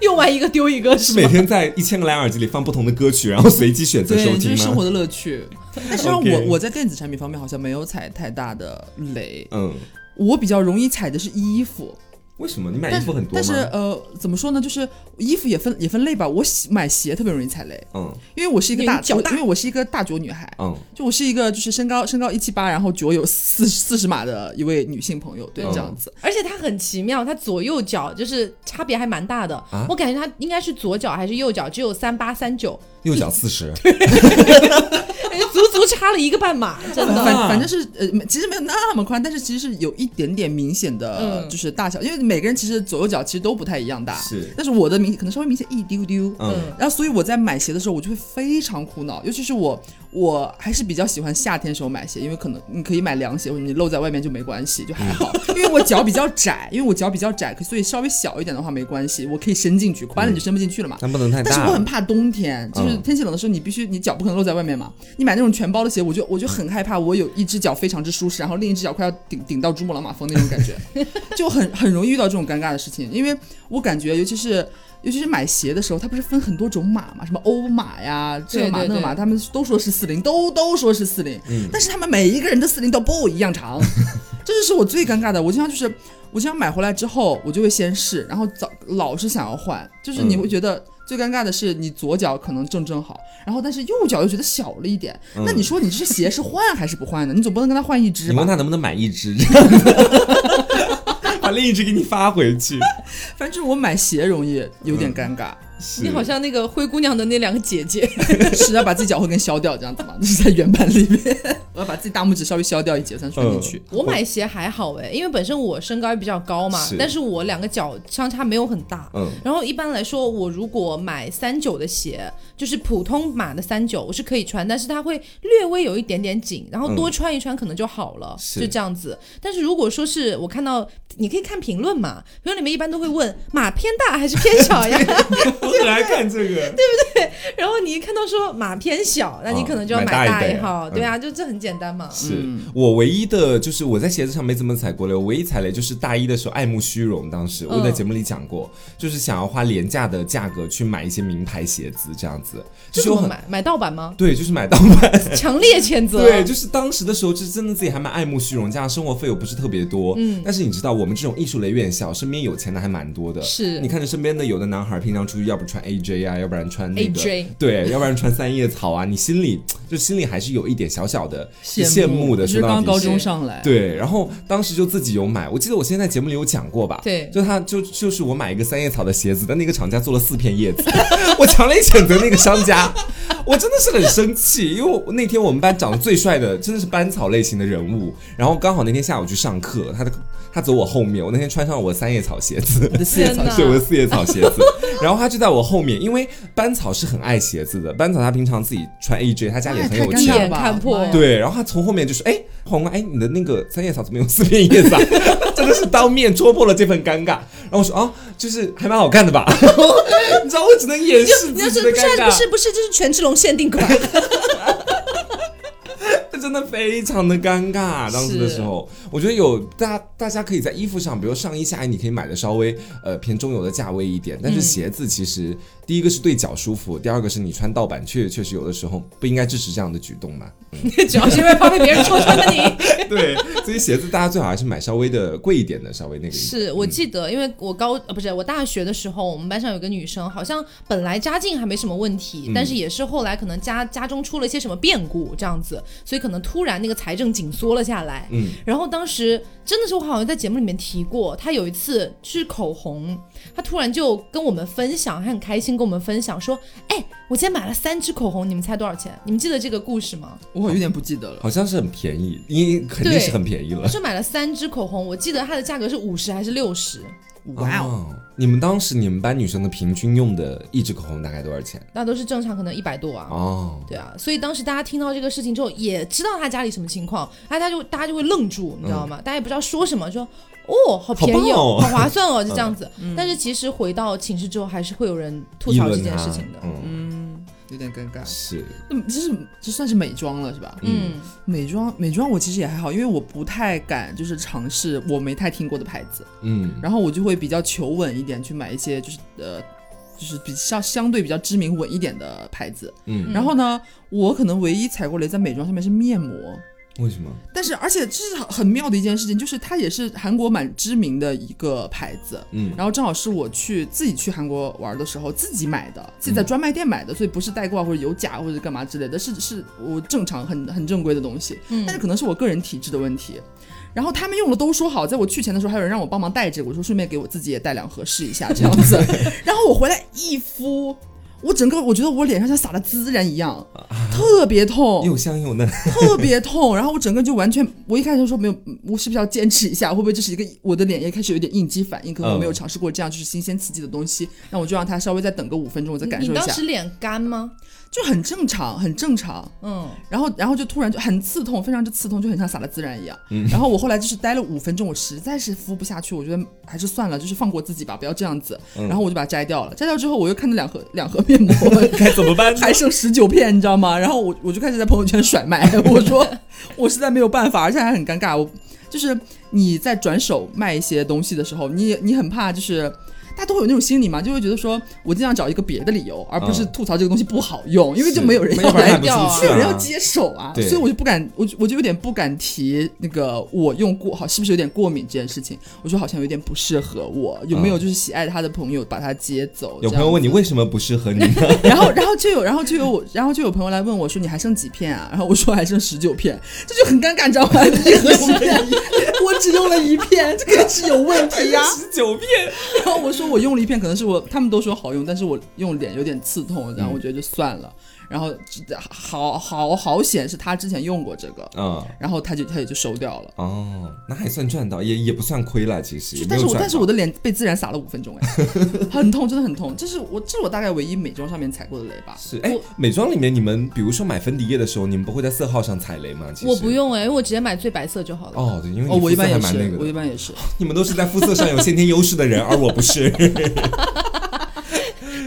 用完一个丢一个是？是每天在一千个蓝牙耳机里放不同的歌曲，然后随机选择收听吗？是生活的乐趣。但实际上 OK 我我在电子产品方面好像没有踩太大的雷，嗯，我比较容易踩的是衣服。为什么你买衣服很多吗？但是呃，怎么说呢？就是衣服也分也分类吧。我喜买鞋特别容易踩雷，嗯因为我是一个大脚大因为我是一个大脚女孩。嗯就我是一个就是身高身高一七八，然后脚有四四十码的一位女性朋友，对，嗯这样子。而且她很奇妙，她左右脚就是差别还蛮大的。啊我感觉她应该是左脚还是右脚，只有三八三九，右脚四十，*laughs* 哎足 *laughs* 足差了一个半码，*laughs* 真的。反反正是呃，没其实没有那么宽，但是其实是有一点点明显的，嗯就是大小，因为每个人其实左右脚其实都不太一样大，是但是我的明可能稍微明显一丢丢，嗯然后所以我在买鞋的时候，我就会非常苦恼，尤其是我，我还是比较喜欢夏天时候买鞋，因为可能你可以买凉鞋，或者你露在外面就没关系，就还好。*laughs* 因为我脚比较窄，因为我脚比较窄，所以稍微小一点的话没关系，我可以伸进去，宽了你就伸不进去了嘛。但不能太大但是我很。怕冬天，就是嗯天气冷的时候，你必须你脚不可能露在外面嘛。你买那种全包的鞋，我就我就很害怕，我有一只脚非常之舒适，然后另一只脚快要顶顶到珠穆朗玛峰那种感觉，*laughs* 就很很容易遇到这种尴尬的事情。因为我感觉，尤其是尤其是买鞋的时候，它不是分很多种码嘛，什么欧码呀，这码那码，他们都说是四零，都都说是四零、嗯但是他们每一个人的四零都不一样长，*laughs* 这就是我最尴尬的。我经常就是我经常买回来之后，我就会先试，然后早老是想要换，就是你嗯会觉得。最尴尬的是，你左脚可能正正好，然后但是右脚又觉得小了一点。嗯那你说你这鞋是换还是不换呢？你总不能跟他换一只吧？你问他能不能买一只，*laughs* 把另一只给你发回去。反正我买鞋容易有点尴尬，是你好像那个灰姑娘的那两个姐姐，*laughs* 是要把自己脚后跟削掉这样子吗？*laughs* 就是在原版里面，*laughs* 我要把自己大拇指稍微削掉一截才能穿进去。我买鞋还好哎，因为本身我身高也比较高嘛是，但是我两个脚相差没有很大。嗯然后一般来说，我如果买三九的鞋，就是普通码的三九，我是可以穿，但是它会略微有一点点紧，然后多穿一穿可能就好了，是就这样子。但是如果说是我看到，你可以看评论嘛，评论里面一般都会问码偏大还是偏小呀？我很爱看这个。对不对然后你一看到说码偏小，那你可能就要哦买买大一号，嗯对啊，就这很简单嘛。是我唯一的，就是我在鞋子上没怎么踩过雷，我唯一踩雷就是大一的时候爱慕虚荣，当时我在节目里讲过，就是想要花廉价的价格去买一些名牌鞋子，这样子，就是我很买？买盗版吗？对，就是买盗版。*laughs* 强烈谴责。对，就是当时的时候，就是真的自己还蛮爱慕虚荣，加上生活费又不是特别多。嗯，但是你知道，我们这种艺术类院校，身边有钱的还蛮多的。是你看着身边的有的男孩，平常出去要不穿 AJ 啊，要不然穿那个 AJ 对，要不然穿三叶草啊，你心里就心里还是有一点小小的羡羡慕的。就是刚刚高中上来，对，然后当时就自己有买，我记得我现在节目里有讲过吧？对。就他就就是我买一个三叶草的鞋子，但那个厂家做了四片叶子，*laughs* 我强烈谴责那个商家，*laughs* 我真的是很生气，因为那天我们班长得最帅的真的是班草类型的人物，然后刚好那天下午去上课，他的他走我后面，我那天穿上了我的三叶草鞋子，四叶草 *laughs* 对，我的四叶草鞋子，然后他就在我后面，因为班草是很爱鞋子的，班草他平常自己穿 AJ，他家里很有钱。吧眼看破对，然后他从后面就说：“哎，黄瓜，哎，你的那个三叶草怎么有四片叶子啊？” *laughs* 真的是当面戳破了这份尴尬。然后我说：“啊，就是还蛮好看的吧？” *laughs* 你知道，我只能掩饰不是尴尬，不是不是，这是权志龙限定款。*laughs* 真的非常的尴尬。当时的时候，我觉得有大大家可以在衣服上，比如上衣下衣，你可以买的稍微呃偏中游的价位一点，但是鞋子其实第一个是对脚舒服，第二个是你穿盗版，确确实有的时候不应该支持这样的举动嘛。*laughs* 主要是因为怕被别人戳穿了你。*laughs* 对，所以鞋子大家最好还是买稍微的贵一点的，稍微那个。是我记得，因为我高呃不是我大学的时候，我们班上有个女生，好像本来家境还没什么问题，但是也是后来可能家家中出了一些什么变故这样子，所以可能突然那个财政紧缩了下来。嗯，然后当时真的是我好像在节目里面提过，她有一次吃口红，她突然就跟我们分享，他很开心跟我们分享说，哎，我今天买了三支口红，你们猜多少钱？你们记得这个故事吗？我有点不记得了。好像是很便宜，因为肯定是很便宜了他。说买了三支口红，我记得它的价格是五十还是六十？哇哦，哦！你们当时你们班女生的平均用的一支口红大概多少钱？那都是正常，可能一百多啊。哦，对啊，所以当时大家听到这个事情之后，也知道他家里什么情况，大家就大家就会愣住，你知道吗？大家也不知道说什么，说哦，好便宜哦，好哦。好划算哦，*laughs* 就这样子。但是其实回到寝室之后，还是会有人吐槽这件事情的。嗯，嗯，有点尴尬。是，那么这是这算是美妆了是吧？嗯，美妆美妆我其实也还好，因为我不太敢就是尝试我没太听过的牌子，嗯，然后我就会比较求稳一点，去买一些就是呃。就是比较相对比较知名稳一点的牌子，嗯。然后呢，我可能唯一踩过雷在美妆上面是面膜，为什么？但是而且这是很很妙的一件事情，就是它也是韩国蛮知名的一个牌子，嗯然后正好是我去自己去韩国玩的时候自己买的，自己在专卖店买的，所以不是代购啊或者有假或者干嘛之类的，是是我正常很很正规的东西，嗯但是可能是我个人体质的问题。然后他们用了都说好，在我去前的时候，还有人让我帮忙带这个，我说顺便给我自己也带两盒试一下这样子。*laughs* 然后我回来一敷，我整个我觉得我脸上像撒了孜然一样，特别痛。又香又嫩，特别痛，然后我整个就完全，我一开始就说没有，嗯我是不是要坚持一下？会不会这是一个我的脸也开始有点应激反应？可能我没有嗯尝试过这样就是新鲜刺激的东西，那我就让它稍微再等个五分钟，我再感你受一下，你当时脸干吗？就很正常，很正常。嗯，然后，然后就突然就很刺痛，非常之刺痛，就很像撒了孜然一样。嗯然后我后来就是待了五分钟，我实在是敷不下去，我觉得还是算了，就是放过自己吧，不要这样子。嗯然后我就把它摘掉了。摘掉之后，我又看到两盒两盒面膜，该怎么办？还剩十九片，你知道吗？然后我我就开始在朋友圈甩卖，*laughs* 我说我实在没有办法，而且还很尴尬。我就是你在转手卖一些东西的时候，你你很怕就是。大家都会有那种心理嘛，就会觉得说，我尽量找一个别的理由，而不是嗯吐槽这个东西不好用，因为就没有人要来没有人要接手啊，对所以我就不敢，我我就有点不敢提那个我用过好是不是有点过敏这件事情，我说好像有点不适合我，有没有就是喜爱他的朋友把他接走？有朋友问你为什么不适合你呢？*laughs* 然后，然后就有，然后就有我，然后就有朋友来问我说：“你还剩几片啊？”然后我说：“还剩十九片。”这就很尴尬，你知道吗？一盒十片，我只用了一片，这个是有问题呀、*laughs* 十九片，然后我说我用了一片，可能是我他们都说好用，但是我用脸有点刺痛，然后我觉得就算了。然后好好好险是他之前用过这个，嗯，然后他就他也就收掉了。哦，那还算赚到，也也不算亏了，其实。但是我但是我的脸被自然撒了五分钟，哎，*laughs* 很痛，真的很痛。这是我这是我大概唯一美妆上面踩过的雷吧。是哎，美妆里面你们比如说买粉底液的时候，你们不会在色号上踩雷吗？其实我不。用哎、因为我直接买最白色就好了。哦，对，因为哦，我一般也是，我一，般也是。你们都是在肤色上有先天优势的人，而我不是。*laughs*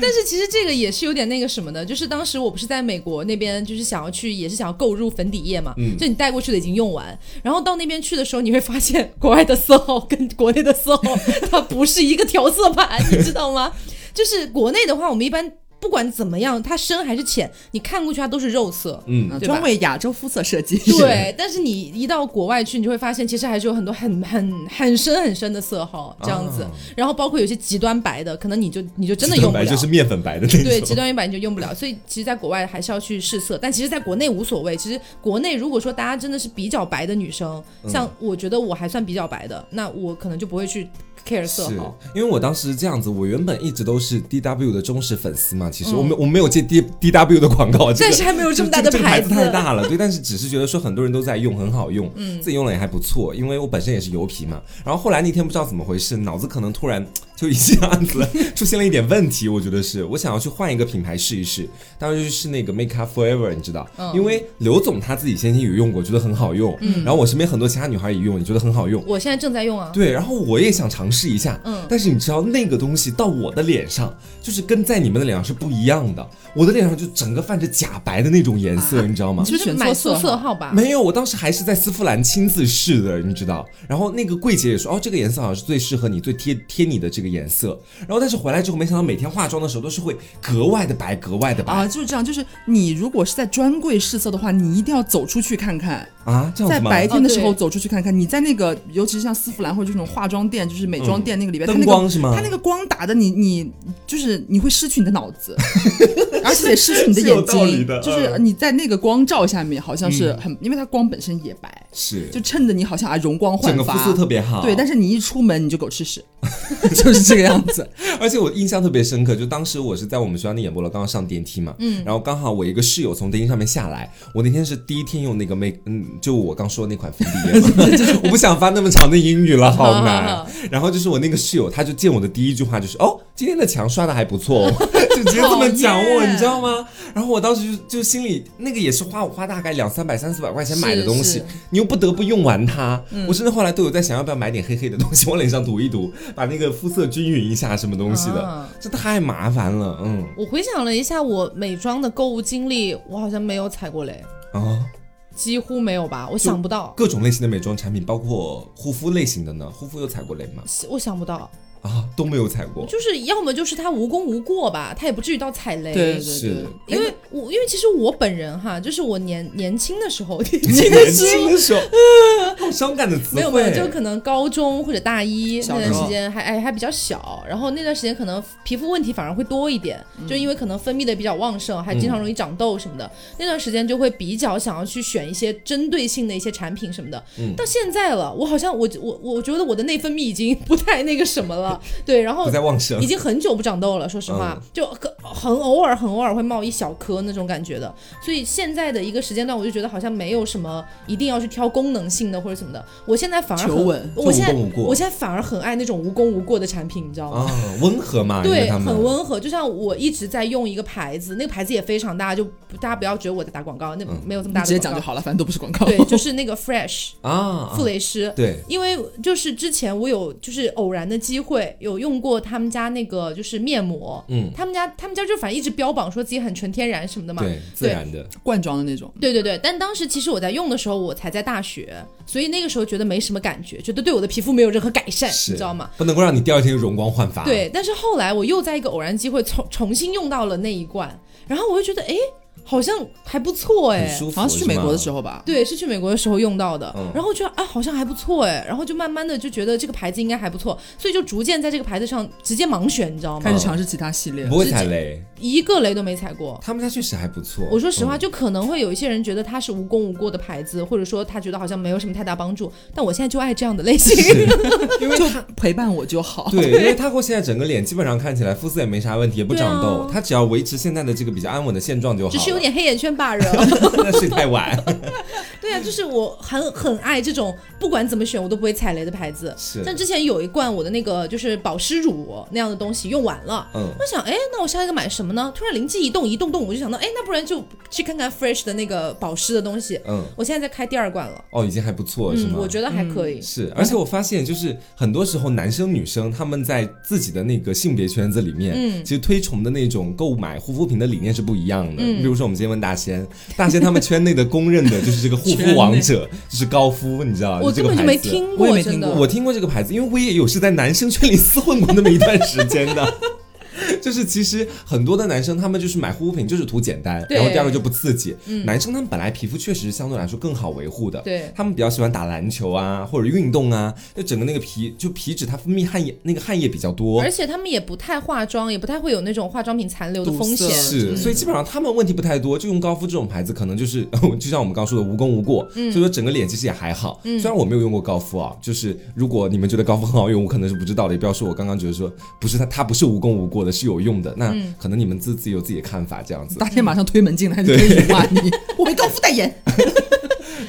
但是其实这个也是有点那个什么的，就是当时我不是在美国那边，就是想要去，也是想要购入粉底液嘛，嗯就你带过去的已经用完，然后到那边去的时候，你会发现国外的色号跟国内的色号它不是一个调色盘，你知道吗？就是国内的话，我们一般不管怎么样，它深还是浅，你看过去它都是肉色，嗯，嗯，对吧？专为亚洲肤色设计。对，但是你一到国外去，你就会发现其实还是有很多很很很深很深的色号这样子，哦然后包括有些极端白的，可能你就你就真的用不了，白就是面粉白的那种。对，极端白你就用不了，所以其实在国外还是要去试色，但其实在国内无所谓。其实国内如果说大家真的是比较白的女生，嗯。像我觉得我还算比较白的，那我可能就不会去 care 色。因为我当时是这样子，我原本一直都是 D W 的忠实粉丝嘛。其实嗯我没、我没有接 D D W 的广告，这个但是还没有这么大的牌子太大了，对。但是只是觉得说很多人都在用，很好用，嗯，自己用了也还不错。因为我本身也是油皮嘛，然后后来那天不知道怎么回事，脑子可能突然 *laughs* 就一下子出现了一点问题，我觉得是我想要去换一个品牌试一试，当时就是那个 Make Up Forever，你知道，嗯因为刘总他自己先前有用过，觉得很好用，嗯，然后我身边很多其他女孩也用，也觉得很好用，我现在正在用啊，对，然后我也想尝试一下，嗯但是你知道那个东西到我的脸上，就是跟在你们的脸上是不一样的，我的脸上就整个泛着假白的那种颜色，你知道吗你？是选错买色号吧？没有，我当时还是在丝芙兰亲自试的，你知道。然后那个柜姐也说，哦，这个颜色好像是最适合你、最贴贴你的这个颜色。然后但是回来之后，没想到每天化妆的时候都是会格外的白，格外的白啊，就是这样。就是你如果是在专柜试色的话，你一定要走出去看看，啊，这样在？白天的时候走出去看看。你在那个，尤其是像丝芙兰或者这种化妆店，就是美妆店那个里边，它灯那个光是吗它那个光打的你，你就是你会失去你的脑子，*laughs* 而且得失去你的眼睛。就是嗯你在那个光照下面，好像是很，因为它光本身也白，是就衬得你好像啊容光焕发，整个肤色特别好。对，但是你一出门你就狗吃屎，*laughs* *laughs* 就是这个样子。*laughs* 而且我印象特别深刻，就当时我是在我们学校的演播楼刚刚上电梯嘛，嗯，然后刚好我一个室友从电梯上面下来，我那天是第一天用那个 make 嗯就我刚说的那款粉底液嘛，*laughs* 我不想发那么长的英语了，好好好难好。*laughs* 然后就是我那个室友，他就见我的第一句话就是哦，今天的墙刷的还不错、哦，就直接这么讲我，你知道吗？然后我当时就就心里那个也是花我花大概两三百、三四百块钱买的东西是是，你又不得不用完它。我甚至后来都有在想要不要买点黑黑的东西往脸上涂一涂，把那个肤色均匀一下，什么东西的，啊这太麻烦了。嗯我回想了一下我美妆的购物经历，我好像没有踩过雷，啊。几乎没有吧，我想不到，各种类型的美妆产品，包括护肤类型的呢，护肤有踩过雷吗？我想不到，啊，都没有踩过。就是要么就是他无功无过吧，他也不至于到踩雷。对对是对，因为我因为其实我本人哈，就是我年年轻的时候，*laughs* 年轻年的时候 *laughs* 好伤感的词。没有没有，就可能高中或者大一那段时间还哎还比较小，然后那段时间可能皮肤问题反而会多一点，就因为可能分泌的比较旺盛，还经常容易长痘什么的。那段时间就会比较想要去选一些针对性的一些产品什么的。到现在了，我好像我我我觉得我的内分泌已经不太那个什么了，对，然后不再旺盛已。经很久不长痘了，说实话，就很很偶尔很偶尔会冒一小颗那种感觉的。所以现在的一个时间段，我就觉得好像没有什么一定要去挑功能性的或者什么的。我现在反而很稳我现在无无我现在反而很爱那种无功无过的产品，你知道吗？啊，温和嘛，对，很温和。就像我一直在用一个牌子，那个牌子也非常大，就大家不要觉得我在打广告，那没有这么大直接广告讲就好了，反正都不是广告。对，*laughs* 就是那个 Fresh 啊，傅雷诗。对，因为就是之前我有就是偶然的机会有用过他们家那个就是面膜，嗯，他们家他们家就反正一直标榜说自己很纯天然什么的嘛，对，自然的，罐装的那种，对对对，但当时其实我在用的时候，我才在大学，所以那个时候觉得没什么感觉，觉得对我的皮肤没有任何改善，你知道吗？？不能够让你第二天容光焕发。，对，但是后来我又在一个偶然机会重重新用到了那一罐，然后我就觉得，哎，好像还不错，哎。好像是去美国的时候，吧。对，是去美国的时候用到的，嗯然后觉得啊好像还不错哎，然后就慢慢的就觉得这个牌子应该还不错，所以就逐渐在这个牌子上直接盲选，你知道吗？开始尝试其他系列不，会踩雷，一个雷都没踩过。他们家确实还不错。我说实话，嗯就可能会有一些人觉得它是无功无过的牌子，或者说他觉得好像没有什么太大帮助，但我现在就爱这样的类型。*laughs* 因为就陪伴我就好。对，因为他过现在整个脸基本上看起来肤色也没啥问题，也不长痘，他只要维持现在的这个比较安稳的现状就好有点黑眼圈罢了。*laughs* 那睡太晚。*laughs* 对啊，就是我很很爱这种不管怎么选我都不会踩雷的牌子。是但之前有一罐我的那个就是保湿乳那样的东西用完了，嗯我想，哎，那我下一个买什么呢？突然灵机一动，一动动，我就想到，哎，那不然就去看看 Fresh 的那个保湿的东西。嗯，我现在在开第二罐了，哦，已经还不错，是嗯，吗？我觉得还可以。是，而且我发现，就是很多时候男生女生他们在自己的那个性别圈子里面，嗯其实推崇的那种购买护肤品的理念是不一样的。嗯比如说，我们今天问大仙，*laughs* 大仙他们圈内的公认的就是这个护肤王者，就是高夫，你知道？我就这根本就没个牌子。听过，我也没听。过我听过这个牌子，因为我也有是在男生圈里厮混过那么一段时间的。*laughs* 就是其实很多的男生他们就是买护肤品就是图简单，然后第二个就不刺激。男生他们本来皮肤确实相对来说更好维护的，对他们比较喜欢打篮球啊或者运动啊，就整个那个皮就皮脂它分泌汗液那个汗液比较多而。且他们也不太化妆，也不太会有那种化妆品残留的风险。是，嗯所以基本上他们问题不太多，就用高夫这种牌子，可能就是 *laughs* 就像我们刚刚说的无功无过，嗯所以说整个脸其实也还好。虽然我没有用过高夫啊，就是如果你们觉得高夫很好用，我可能是不知道的，也不要说我刚刚觉得说不是它，它不是无功无过的，是有用的。那嗯可能你们自自己有自己的看法，这样子。大天马上推门进来，就可以骂你，我没高夫代言。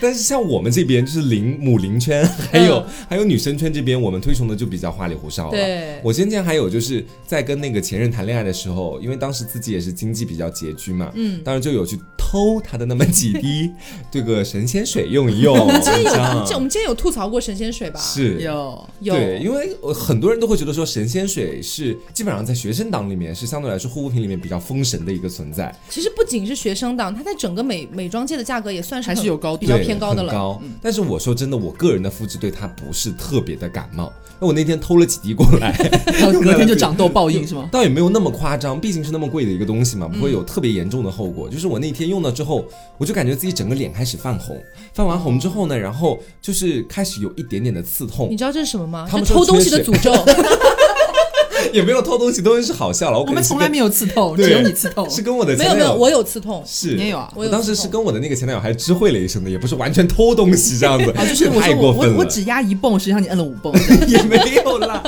但是像我们这边就是零母零圈，还有、还有女生圈这边，我们推崇的就比较花里胡哨了。对。我先前还有就是在跟那个前任谈恋爱的时候，因为当时自己也是经济比较拮据嘛，嗯，当时就有去偷他的那么几滴 *laughs* 这个神仙水用一用，今天有，这样这我们今天有吐槽过神仙水吧？是。有。有，对，因为呃很多人都会觉得说神仙水是基本上在学生党里面是相对来说护肤品里面比较封神的一个存在，其实不仅是学生党，它在整个美美妆界的价格也算是还是有高度比较对偏高的了。很高。但是我说真的，我个人的肤质对它不是特别的感冒。那我那天偷了几滴过来，*laughs* 然后隔天就长痘报应是吗？倒也没有那么夸张，毕竟是那么贵的一个东西嘛，不嗯会有特别严重的后果。就是我那天用了之后，我就感觉自己整个脸开始泛红，泛完红之后呢，然后就是开始有一点点的刺痛你。知道这是什么吗？他们偷东西的诅咒。*laughs* *laughs* 也没有偷东西，都是好笑了。我我们从来没有，*laughs* 刺痛，只有你刺痛。是跟我的没有没有，前男友我有刺痛。是你也有啊我有当时是跟我的那个前男友还知会了一声的，也不是完全偷东西这样子，啊，就是我太说过分了。我我我只压一泵，实际上你摁了五泵。*laughs* 也没有啦。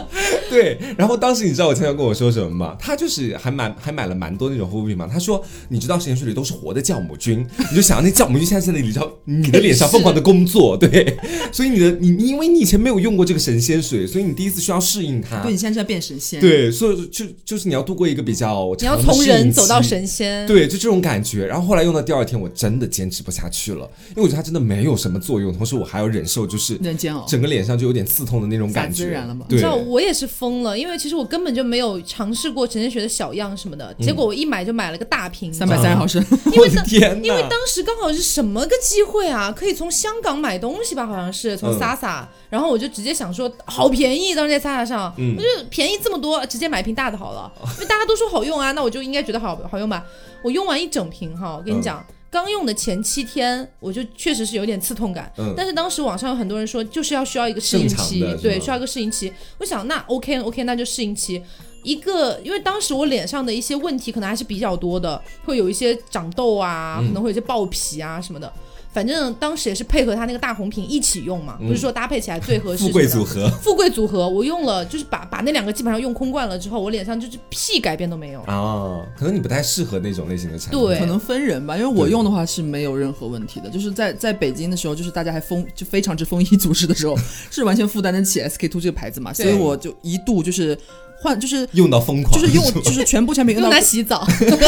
对，然后当时你知道我前男友跟我说什么吗？他就是还买还买了蛮多那种护肤品嘛。他说，你知道实验室里都是活的酵母菌，你就想那酵母菌现在在那里，知道你的脸上疯狂的工作，对，所以你的你你因为你以前没有用过这个神仙水，所以你第一次需要适应它。对你现在是在变神仙。对，所以就就是你要度过一个比较你要从人走到神仙。对，就这种感觉。然后后来用到第二天，我真的坚持不下去了，因为我觉得它真的没有什么作用，同时我还要忍受就是人煎熬。整个脸上就有点刺痛的那种感觉。自然了吗对你知，道我也是疯了，因为其实我根本就没有尝试过神仙学的小样什么的，嗯结果我一买就买了个大瓶，三百三十毫升，*laughs* 因为天因为！当时刚好是什么个机会啊？可以从香港买东西吧，好像是从嗯 Sasa，、然后我就直接想说好便宜，当时在 Sasa 上，嗯我就便宜这么多，直接买一瓶大的好了，因为大家都说好用啊，那我就应该觉得好好用吧。我用完一整瓶哈，我跟你讲。刚用的前七天，我就确实是有点刺痛感，嗯但是当时网上有很多人说，就是要需要一个适应期对，需要一个适应期。我想那 OK OK，那就适应期。一个，因为当时我脸上的一些问题可能还是比较多的，会有一些长痘啊，嗯可能会有些爆皮啊什么的。反正当时也是配合它那个大红瓶一起用嘛，不是说搭配起来最合适。富贵组。合富贵组合，我用了，就是把把那两个基本上用空罐了之后，我脸上就是屁改变都没有。啊，可能你不太适合那种类型的产品。对可能分人吧，因为我用的话是没有任何问题的。就是在在北京的时候，就是大家还丰就非常之丰衣足食的时候，是完全负担得起 SK two 这个牌子嘛，所以我就一度就是换就是用到疯狂，就是用就是全部产品用用到它洗澡，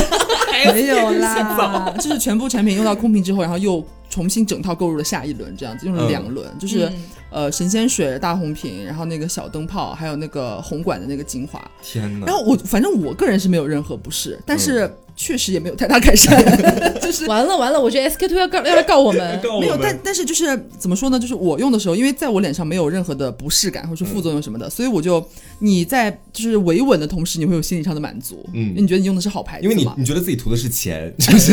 *laughs* 没有啦，就是全部产品用到空瓶之后，然后又重新整套购入了下一轮，这样子用了两轮，就是、嗯呃神仙水大红瓶，然后那个小灯泡，还有那个红管的那个精华。天哪！然后我反正我个人是没有任何不适，但是确实也没有太大改善，*laughs* 就是。完了完了，我觉得 SK two 要告要来 *laughs* 告我们。没有，但但是就是怎么说呢？就是我用的时候，因为在我脸上没有任何的不适感或者是副作用什么的，所以我就你在就是维稳的同时，你会有心理上的满足，嗯你觉得你用的是好牌子因为你你觉得自己涂的是钱，*laughs* 就是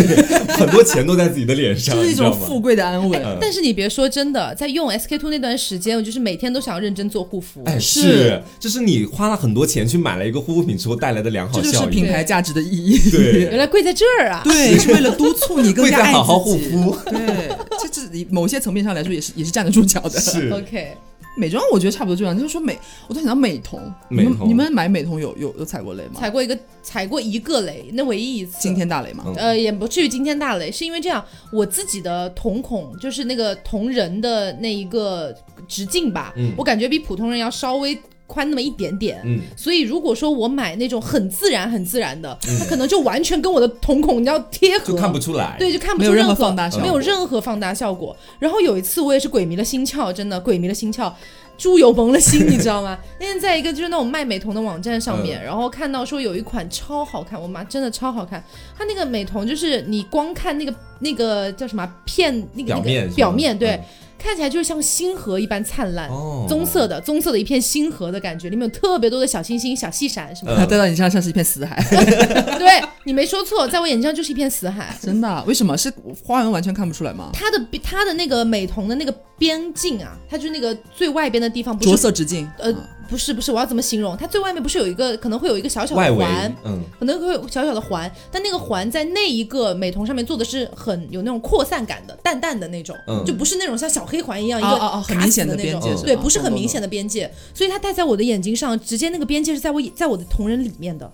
很多钱都在自己的脸上，就是一种富贵的安稳。嗯但是你别说真的，在用 SK two 那段时间，我就是每天都想要认真做护肤。哎，是是，这是你花了很多钱去买了一个护肤品之后带来的良好这就是。品牌价值的意义。对原来贵在这儿啊！对，是为了督促你更加 *laughs* 好好护。肤。对，这这某些层面上来说也是也是站得住脚的。是 *laughs* OK，美妆我觉得差不多这样，就是说美，我突然想到美瞳，美瞳你们你们买美瞳有有有踩过雷吗？踩过一个踩过一个雷，那唯一一次。惊天大雷吗？嗯呃，也不至于惊天大雷，是因为这样，我自己的瞳孔就是那个瞳仁的那一个直径吧，嗯我感觉比普通人要稍微宽那么一点点。嗯，所以如果说我买那种很自然、很自然的，它可能就完全跟我的瞳孔你要贴合，就看不出来。对，就看不出任何放大效果没有任何放大效果。然后有一次我也是鬼迷了心窍，真的鬼迷了心窍。猪油蒙了心，你知道吗？*laughs* 那天在一个就是那种卖美瞳的网站上面，嗯然后看到说有一款超好看，我妈真的超好看。它那个美瞳就是你光看那个那个叫什么片那个那个表面表面对，嗯看起来就是像星河一般灿烂。哦，棕色的，棕色的一片星河的感觉，里面有特别多的小星星、小细闪什么嗯的。*laughs* 它戴到你身上像是一片死海，*laughs* 对你没说错，在我眼睛上就是一片死海。真的啊？为什么是花纹完全看不出来吗？它的它的那个美瞳的那个边境啊，它就是那个最外边的地方，不着是色直径，呃嗯不是不是，我要怎么形容？它最外面不是有一个可能会有一个小小的环，，嗯，可能会有小小的环，但那个环在那一个美瞳上面做的是很有那种扩散感的，淡淡的那种，嗯就不是那种像小黑环一样一哦个哦哦很明显的那种边界对，不是很明显的边界，所以它戴在我的眼睛上，直接那个边界是在我在我的瞳仁里面的。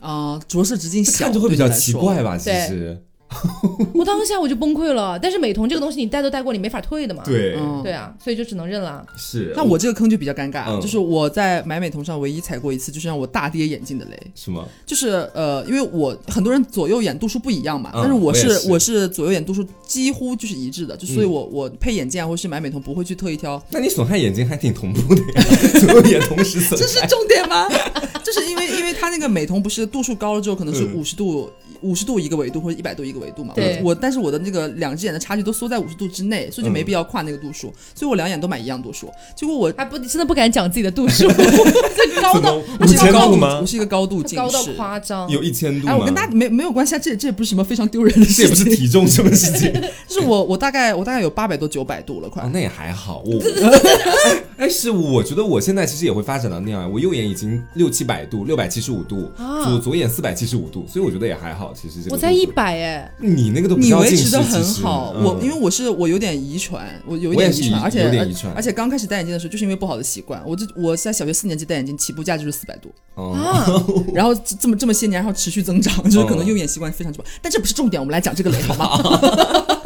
啊，*gasps* 着色直径小，看着会比较奇怪。吧？其实，*laughs* 我当下我就崩溃了，但是美瞳这个东西你戴都戴过，你没法退的嘛。对，嗯对啊，所以就只能认了。是。那我这个坑就比较尴尬，嗯就是我在买美瞳上唯一踩过一次，就是让我大跌眼镜的雷。什么？就是呃，因为我很多人左右眼度数不一样嘛，嗯但是我是我是我是左右眼度数几乎就是一致的，就所以嗯我我配眼镜啊，或是买美瞳不会去特意挑。那你损害眼睛还挺同步的呀，左右眼同时损害 *laughs* 这是。重点吗？*laughs* 就是因为因为它那个美瞳不是度数高了之后可能是嗯五十度五十度一个维度或者一百度一个维度嘛。对我我但是我的那个两只眼的差距都缩在五十度之内，所以就没必要跨那个度数，所以我两眼都买一样度数。结果我还不真的不敢讲自己的度数，*laughs* 这高到五千高度度吗我？是一个高度近高到视。夸张。有一千度哎，我跟大家没没有关系啊，这这也不是什么非常丢人的事这也不是。体重什么事情 *laughs* 就是我我大概我大概有八百多九百度了，快。啊，那也还好。我 *laughs* 哎，是我觉得我现在其实也会发展到那样，我右眼已经六七百度，六百七十五度，啊左左眼四百七十五度，所以我觉得也还好。其实这个我才一，百哎，你那个都不你维持的很好，嗯。我因为我是我有点遗传，我有一点遗传，而且而且刚开始戴眼镜的时候，就是因为不好的习惯，我这我在小学四年级戴眼镜，起步价就是四百度，哦。啊，然后这这么这么些年，然后持续增长，*laughs* 就是可能用眼习惯非常不好，但这不是重点，我们来讲这个雷好吗？*laughs*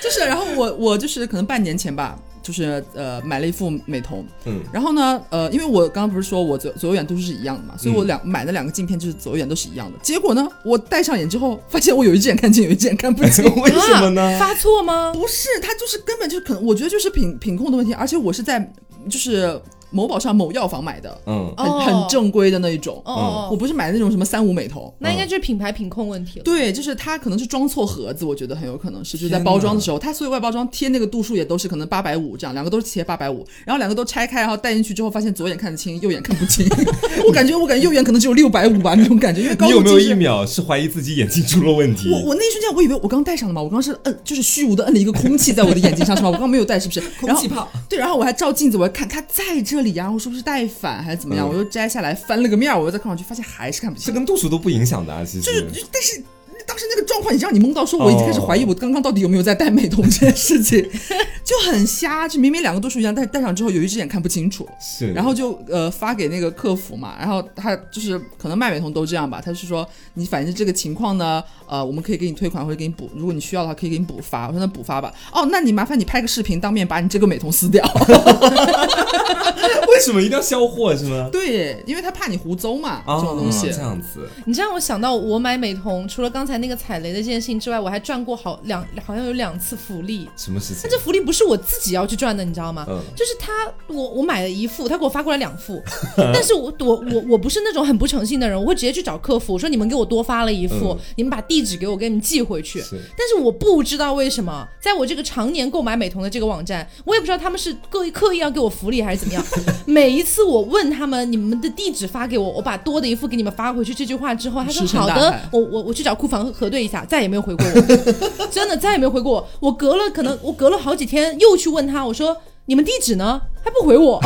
就是，然后我我就是可能半年前吧，就是呃买了一副美瞳，嗯然后呢，呃，因为我刚刚不是说我左左右眼度数是一样的嘛，所以我嗯两、买的两个镜片就是左右眼都是一样的。结果呢，我戴上眼之后，发现我有一只眼看清，有一只眼看不清。为什么呢？啊发错吗？不是，它就是根本就可能，我觉得就是品品控的问题，而且我是在就是某宝上某药房买的，嗯，很、哦很正规的那一种。哦我不是买那种什么三无美瞳。那应该就是品牌品控问题了。对，就是它可能是装错盒子，我觉得很有可能是，就是在包装的时候，它所有外包装贴那个度数也都是可能八百五这样，两个都是贴八百五，然后两个都拆开，然后戴进去之后，发现左眼看得清，右眼看不清。*laughs* 我感觉我感觉右眼可能只有六百五吧那种感觉，因为高你有没有一秒是怀疑自己眼睛出了问题？我我那一瞬间，我以为我刚戴上了嘛，我刚是摁，就是虚无的摁了一个空气在我的眼睛上是吧？我刚没有戴，是不是？*laughs* 空气泡。对，然后我还照镜子，我还看它在这里呀、我是不是带反还是怎么样？嗯我又摘下来翻了个面，我又再看上去，发现还是看不清。这跟度数都不影响的啊，其实。就是，就但是当时那个状况，你让你懵到说，我已经开始怀疑我刚刚到底有没有在戴美瞳这件事情，*laughs* 就很瞎。就明明两个度数一样，但是戴上之后有一只眼看不清楚。是，然后就呃发给那个客服嘛，然后他就是可能卖美瞳都这样吧，他是说你反正这个情况呢，呃，我们可以给你退款或者给你补，如果你需要的话可以给你补发。我说那补发吧，*laughs* 哦，那你麻烦你拍个视频，当面把你这个美瞳撕掉。*laughs* 为什么一定要销货是吗？对，因为他怕你胡诌嘛，哦这种东西。这样子，你这让我想到，我买美瞳，除了刚才那个踩雷的这件事情之外，我还赚过好两，好像有两次福利。什么事情但？这福利不是我自己要去赚的，你知道吗？嗯就是他，我我买了一副，他给我发过来两副，*laughs* 但是我我我我不是那种很不诚信的人，我会直接去找客服，我说你们给我多发了一副，嗯你们把地址给我，给你们寄回去。是但是我不知道为什么，在我这个常年购买美瞳的这个网站，我也不知道他们是刻意刻意要给我福利还是怎么样。*laughs* 每一次我问他们你们的地址发给我，我把多的一副给你们发回去这句话之后，他说好的，我我我去找库房核对一下，再也没有回过我，*laughs* 真的再也没有回过我。我隔了可能我隔了好几天又去问他，我说你们地址呢？还不回我，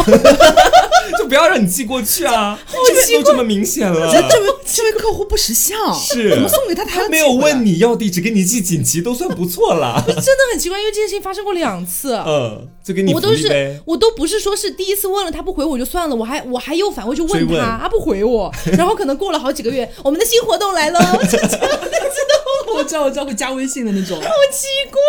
*laughs* 就不要让你寄过去啊！这奇个都这么明显了，这位这位客户不识相，是怎么送给他他他没有问你要地址，给你寄锦旗都算不错了。真的很奇怪，因为这件事情发生过两次。*laughs* 嗯，就给你福我都是。我都不是说是第一次问了他不回我就算了，我还我还又反过去问他，*laughs* 他不回我，然后可能过了好几个月，我们的新活动来了，好奇我知道我知道会加微信的那种。*laughs* 好奇怪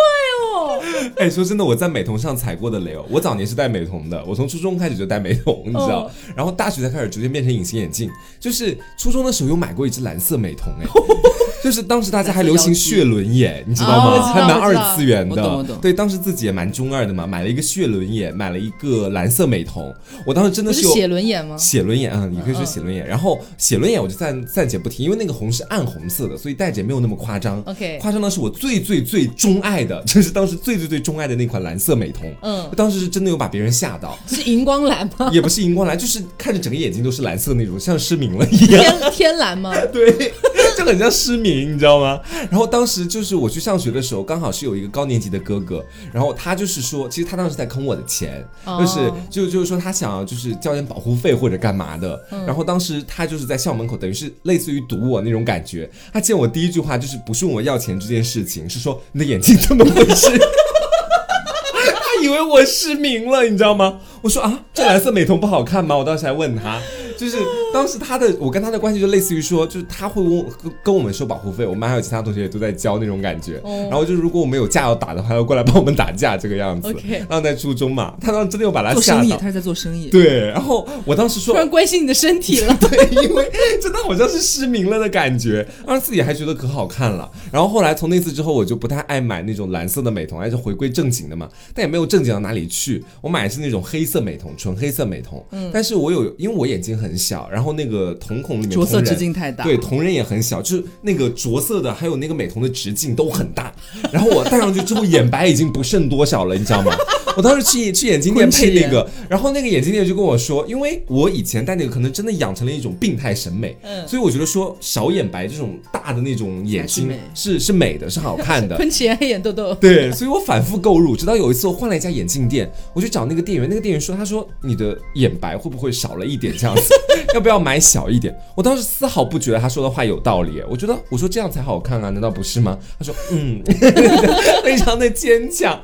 哦。哎，说真的，我在美瞳上踩过的雷哦。我早年是戴美瞳的，我从初中开始就戴美瞳，你知道，然后大学才开始逐渐变成隐形眼镜。就是初中的时候有买过一只蓝色美瞳，哎，*laughs* 就是当时大家还流行血轮眼，你知道吗？还蛮二次元的。对，当时自己也蛮中二的嘛，买了一个血轮眼，买了一个蓝色美瞳。我当时真的是写轮眼吗？写轮眼啊、嗯，你可以说写轮眼。然后写轮眼我就暂暂且不提，因为那个红是暗红色的，所以戴着也没有那么夸张。OK 夸张的是我最最最钟爱的，*laughs* 就是当时最最最钟爱的那款蓝色美瞳。嗯当时是真的有把别人吓到，是荧光蓝吗？*laughs* 也不是荧光蓝，就是看着整个眼睛都是蓝色那种，像失明了一样。天天蓝吗？*laughs* 对，就很像失明，你知道吗？然后当时就是我去上学的时候，刚好是有一个高年级的哥哥，然后他就是说，其实他当时在坑我的钱，哦就是就就是说他想要就是交点保护费或者干嘛的。然后当时他就是在校门口，等于是类似于堵我那种感觉。他见我第一句话就是不是问我要钱这件事情，是说你的眼睛怎么回事？*laughs* 他以为我失明了，你知道吗？我说啊，这蓝色美瞳不好看吗？我当时还问他，就是当时他的我跟他的关系就类似于说，就是他会问跟跟我们收保护费，我们班还有其他同学也都在交那种感觉。哦然后就是如果我们有架要打的话，要过来帮我们打架这个样子。然后在初中嘛，他当时真的有把他吓做生意，到他。是在做生意。对，然后我当时说突，然关心你的身体了。*laughs* 对，因为真的好像是失明了的感觉，当时自己还觉得可好看了。然后后来从那次之后，我就不太爱买那种蓝色的美瞳，还是回归正经的嘛。但也没有正经到哪里去，我买的是那种黑色美瞳，纯黑色美瞳。嗯，但是我有，因为我眼睛很很小，然后那个瞳孔里面着色直径太大，对，瞳仁也很小，就是那个着色的，还有那个美瞳的直径都很大。然后我戴上去之后，眼白已经不剩多少了，你知道吗？*laughs* 我当时去去眼镜店配那个，然后那个眼镜店就跟我说，因为我以前戴那个可能真的养成了一种病态审美，嗯所以我觉得说小眼白这种大的那种眼睛是是是美的，是好看的。喷起黑眼豆豆。对，所以我反复购入，直到有一次我换了一家眼镜店，我去找那个店员，那个店员说，他说你的眼白会不会少了一点这样子，*laughs* 要不要买小一点？我当时丝毫不觉得他说的话有道理，我觉得我说这样才好看啊，难道不是吗？他说嗯，*laughs* 非常的坚强，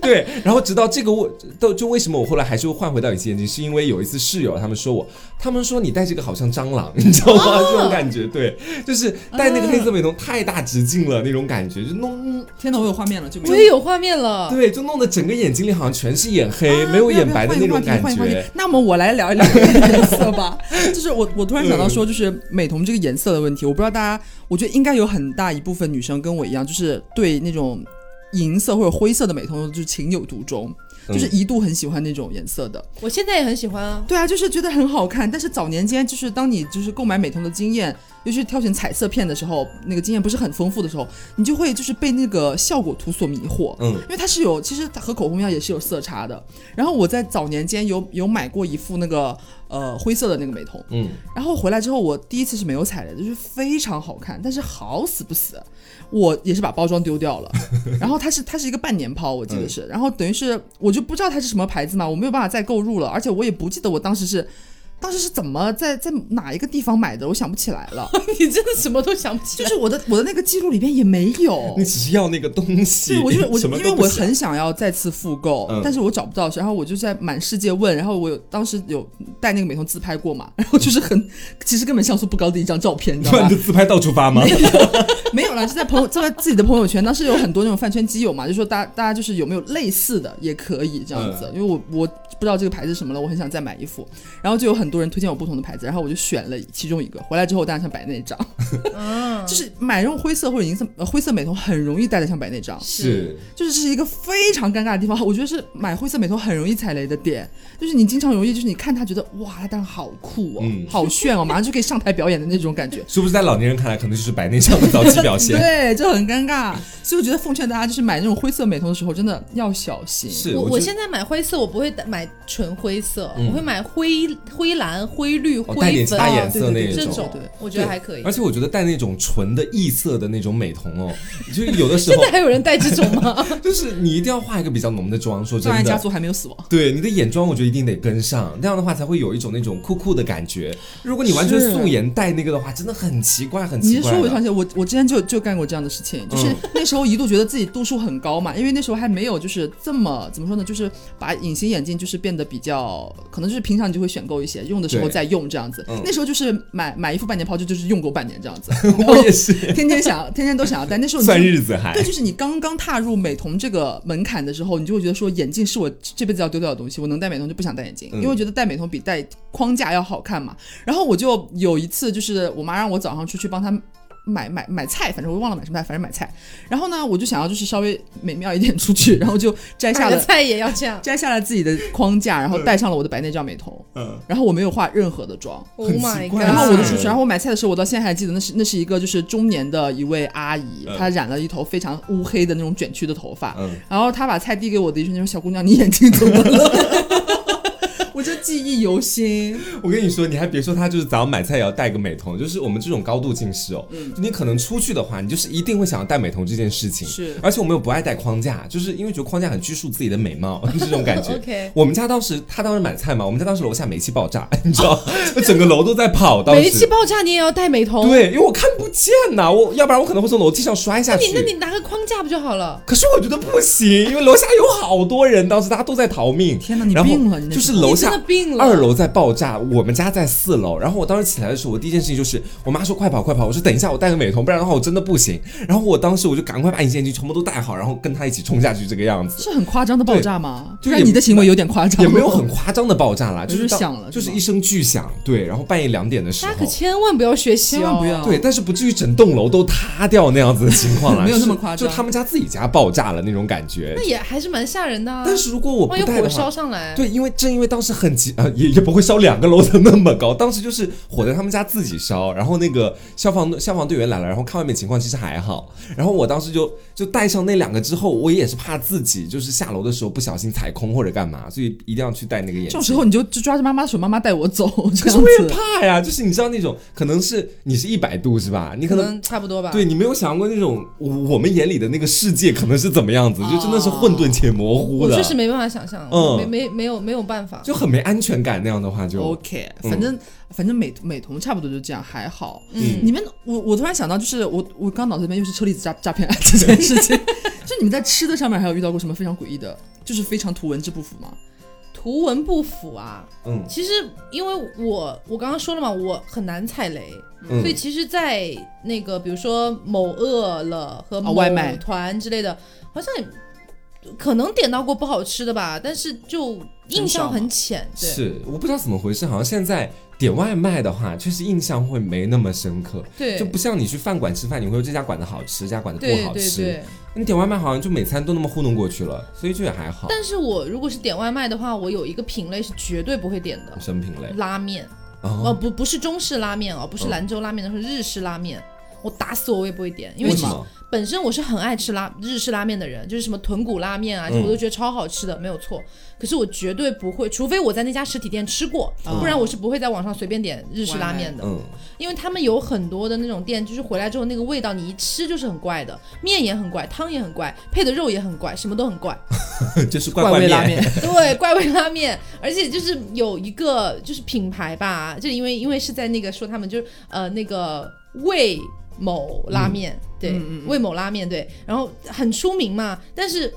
对，然后直到这个我都就为什么我后来还是会换回到隐形眼镜，是因为有一次室友他们说我，他们说你戴这个好像蟑螂，*laughs* 你知道吗？这种感觉，对，就是戴那个黑色美瞳太大直径了那种感觉，就弄天哪，我有画面了，就我也有画面了，对，就弄得整个眼睛里好像全是眼黑，啊没有眼白的那种感觉题。那么我来聊一聊这个颜色吧。就是我我突然想到说，就是美瞳这个颜色的问题，我不知道大家，我觉得应该有很大一部分女生跟我一样，就是对那种银色或者灰色的美瞳就是情有独钟，就是一度很喜欢那种颜色的。我现在也很喜欢啊。对啊，就是觉得很好看。但是早年间，就是当你就是购买美瞳的经验，尤其是挑选彩色片的时候，那个经验不是很丰富的时候，你就会就是被那个效果图所迷惑。嗯因为它是有，其实它和口红一样也是有色差的。然后我在早年间有有买过一副那个呃灰色的那个美瞳，嗯，然后回来之后，我第一次是没有踩雷的，就是非常好看，但是好死不死，我也是把包装丢掉了。*laughs* 然后它是它是一个半年抛，我记得是，然后等于是我就不知道它是什么牌子嘛，我没有办法再购入了，而且我也不记得我当时是。当时是怎么在在哪一个地方买的？我想不起来了。*laughs* 你真的什么都想不起来。就是我的我的那个记录里边也没有你。只是要那个东西，对，我就是我，什么因为我很想要再次复购，嗯但是我找不到，然后我就在满世界问，然后我有当时有带那个美瞳自拍过嘛，然后就是很，其实根本像素不高的一张照片，你知道吧突然就？自拍到处发吗？没有 *laughs* 了，就在朋友就在自己的朋友圈，当时有很多那种饭圈基友嘛，就说大家大家就是有没有类似的也可以这样子，因为我我不知道这个牌子是什么了，我很想再买一副，然后就有很多人推荐我不同的牌子，然后我就选了其中一个，回来之后我当然想摆那张，嗯，*laughs* 就是买这种灰色或者银色呃灰色美瞳很容易戴的像白内障，是，就是这是一个非常尴尬的地方，我觉得是买灰色美瞳很容易踩雷的点，就是你经常容易就是你看他觉得哇，他戴上好酷哦，嗯好炫哦，马上就可以上台表演的那种感觉。是不是在老年人看来，可能就是白内障的早期表现？*laughs* 对，就很尴尬，所以我觉得奉劝大家，就是买那种灰色美瞳的时候，真的要小心。是，我现在买灰色，我不会买纯灰色，嗯我会买灰灰蓝、灰绿、灰粉点其他颜色那种。这种对，我觉得还可以而。且我觉得戴那种纯的异色的那种美瞳哦，就是有的时候 *laughs* 现在还有人戴这种吗？*laughs* 就是你一定要化一个比较浓的妆，说真的。家族还没有死亡。对你的眼妆，我觉得一定得跟上，那样的话才会有一种那种酷酷的感觉。如果你完全素颜戴那个的话，真的很奇怪，很奇怪的。说我想起来，我我之前就就干过这样的事情，就是嗯那时候一度觉得自己度数很高嘛，因为那时候还没有就是这么怎么说呢，就是把隐形眼镜就是变得比较，可能就是平常你就会选购一些，用的时候再用这样子嗯。那时候就是买买一副半年抛就就是用够半年这样子，*laughs* 我也是，天天想天天都想要戴。那时候你算日子还对，就是你刚刚踏入美瞳这个门槛的时候，你就会觉得说眼镜是我这辈子要丢掉的东西，我能戴美瞳就不想戴眼镜，嗯因为觉得戴美瞳比戴框架要好看嘛。然后我就有一次，就是我妈让我早上出去帮她。买买买菜，反正我忘了买什么菜，反正买菜。然后呢，我就想要就是稍微美妙一点出去，然后就摘下了菜也要这样。摘下了自己的框架，然后戴上了我的白内障美瞳，嗯，然后我没有化任何的妆，Oh 很 my 奇 god！怪然后我就啊出去，然后我买菜的时候，我到现在还记得，那是那是一个就是中年的一位阿姨，嗯她染了一头非常乌黑的那种卷曲的头发，嗯然后她把菜递给我的一瞬间说：“小姑娘，你眼睛怎么了？” *laughs* 我就记忆犹新。我跟你说，你还别说，他就是早上买菜也要戴个美瞳，就是我们这种高度近视哦，就你可能出去的话，你就是一定会想要戴美瞳这件事情。是而且我们又不爱戴框架，就是因为觉得框架很拘束自己的美貌，*laughs* 这种感觉。OK 我们家当时他当时买菜嘛，我们家当时楼下煤气爆炸，*laughs* 你知道，整个楼都在跑。当时煤气爆炸你也要戴美瞳？，对，因为我看不见呐，我要不然我可能会从楼梯上摔下去。你那你拿个框架不就好了？可是我觉得不行，因为楼下有好多人，当时大家都在逃命。天哪你病了就是楼下真的病了二楼在爆炸，我们家在四楼。然后我当时起来的时候，我第一件事情就是，我妈说快跑快跑，我说等一下我戴个美瞳，不然的话我真的不行。然后我当时我就赶快把隐形眼镜全部都戴好，然后跟她一起冲下去，这个样子。是很夸张的爆炸吗？就是你的行为有点夸张，也没有很夸张的爆炸啦，就是响了就是是一声巨响，对，然后半夜两点的时候大家可，千万不要学习哦，千万不要对，但是不至于整栋楼都塌掉那样子的情况啦，*laughs* 没有那么夸张就他们家自己家爆炸了那种感觉那。也还是蛮吓人的啊。但是如果我不戴的话，烧上来，对，因为正因为当时很几啊，也也不会烧两个楼层那么高。当时就是火在他们家自己烧，然后那个消防消防队员来了，然后看外面情况其实还好。然后我当时就就带上那两个之后，我也是怕自己就是下楼的时候不小心踩空或者干嘛，所以一定要去戴那个眼镜。这种时候你就就抓着妈妈的手，妈妈带我走，这样可是我也。怕呀，就是你知道那种可能是你是一百度是吧？你可能可能差不多吧。对你没有想过那种我我们眼里的那个世界可能是怎么样子，就真的是混沌且模糊的，我确实没办法想象，嗯没没没有没有办法。就很没安全感。那样的话就 OK，嗯反正、反正美美瞳差不多就这样，还好。嗯你们，我我突然想到，就是我我刚脑子里面又是车厘子诈 *laughs* 诈骗案这件事情，就你们在吃的上面还有遇到过什么非常诡异的，就是非常图文之不符吗？图文不符啊。嗯其实因为我我刚刚说了嘛，我很难踩雷，嗯所以其实，在那个比如说某饿了和某哦外卖团之类的，好像也可能点到过不好吃的吧，但是就印象很浅。对，是我不知道怎么回事，好像现在点外卖的话，确实印象会没那么深刻，对，就不像你去饭馆吃饭，你会说这家馆子好吃，这家馆子不好吃。对对。你点外卖好像就每餐都那么糊弄过去了，所以就也还好。但是我如果是点外卖的话，我有一个品类是绝对不会点的，什么品类？拉面。哦，哦，不不是中式拉面哦，不是嗯兰州拉面，是日式拉面。我打死我我也不会点，因为为什么？本身我是很爱吃拉日式拉面的人，就是什么豚骨拉面啊，我都觉得超好吃的，没有错。可是我绝对不会，除非我在那家实体店吃过，嗯不然我是不会在网上随便点日式拉面的。嗯，因为他们有很多的那种店，就是回来之后那个味道，你一吃就是很怪的，面也很怪，汤也很怪，配的肉也很怪，什么都很怪。*laughs* 就是怪面。味拉面，*laughs* 对，怪味拉面，而且就是有一个就是品牌吧，就因为因为是在那个说他们就是呃那个魏某拉面，对，魏某拉面对，然后很出名嘛，但是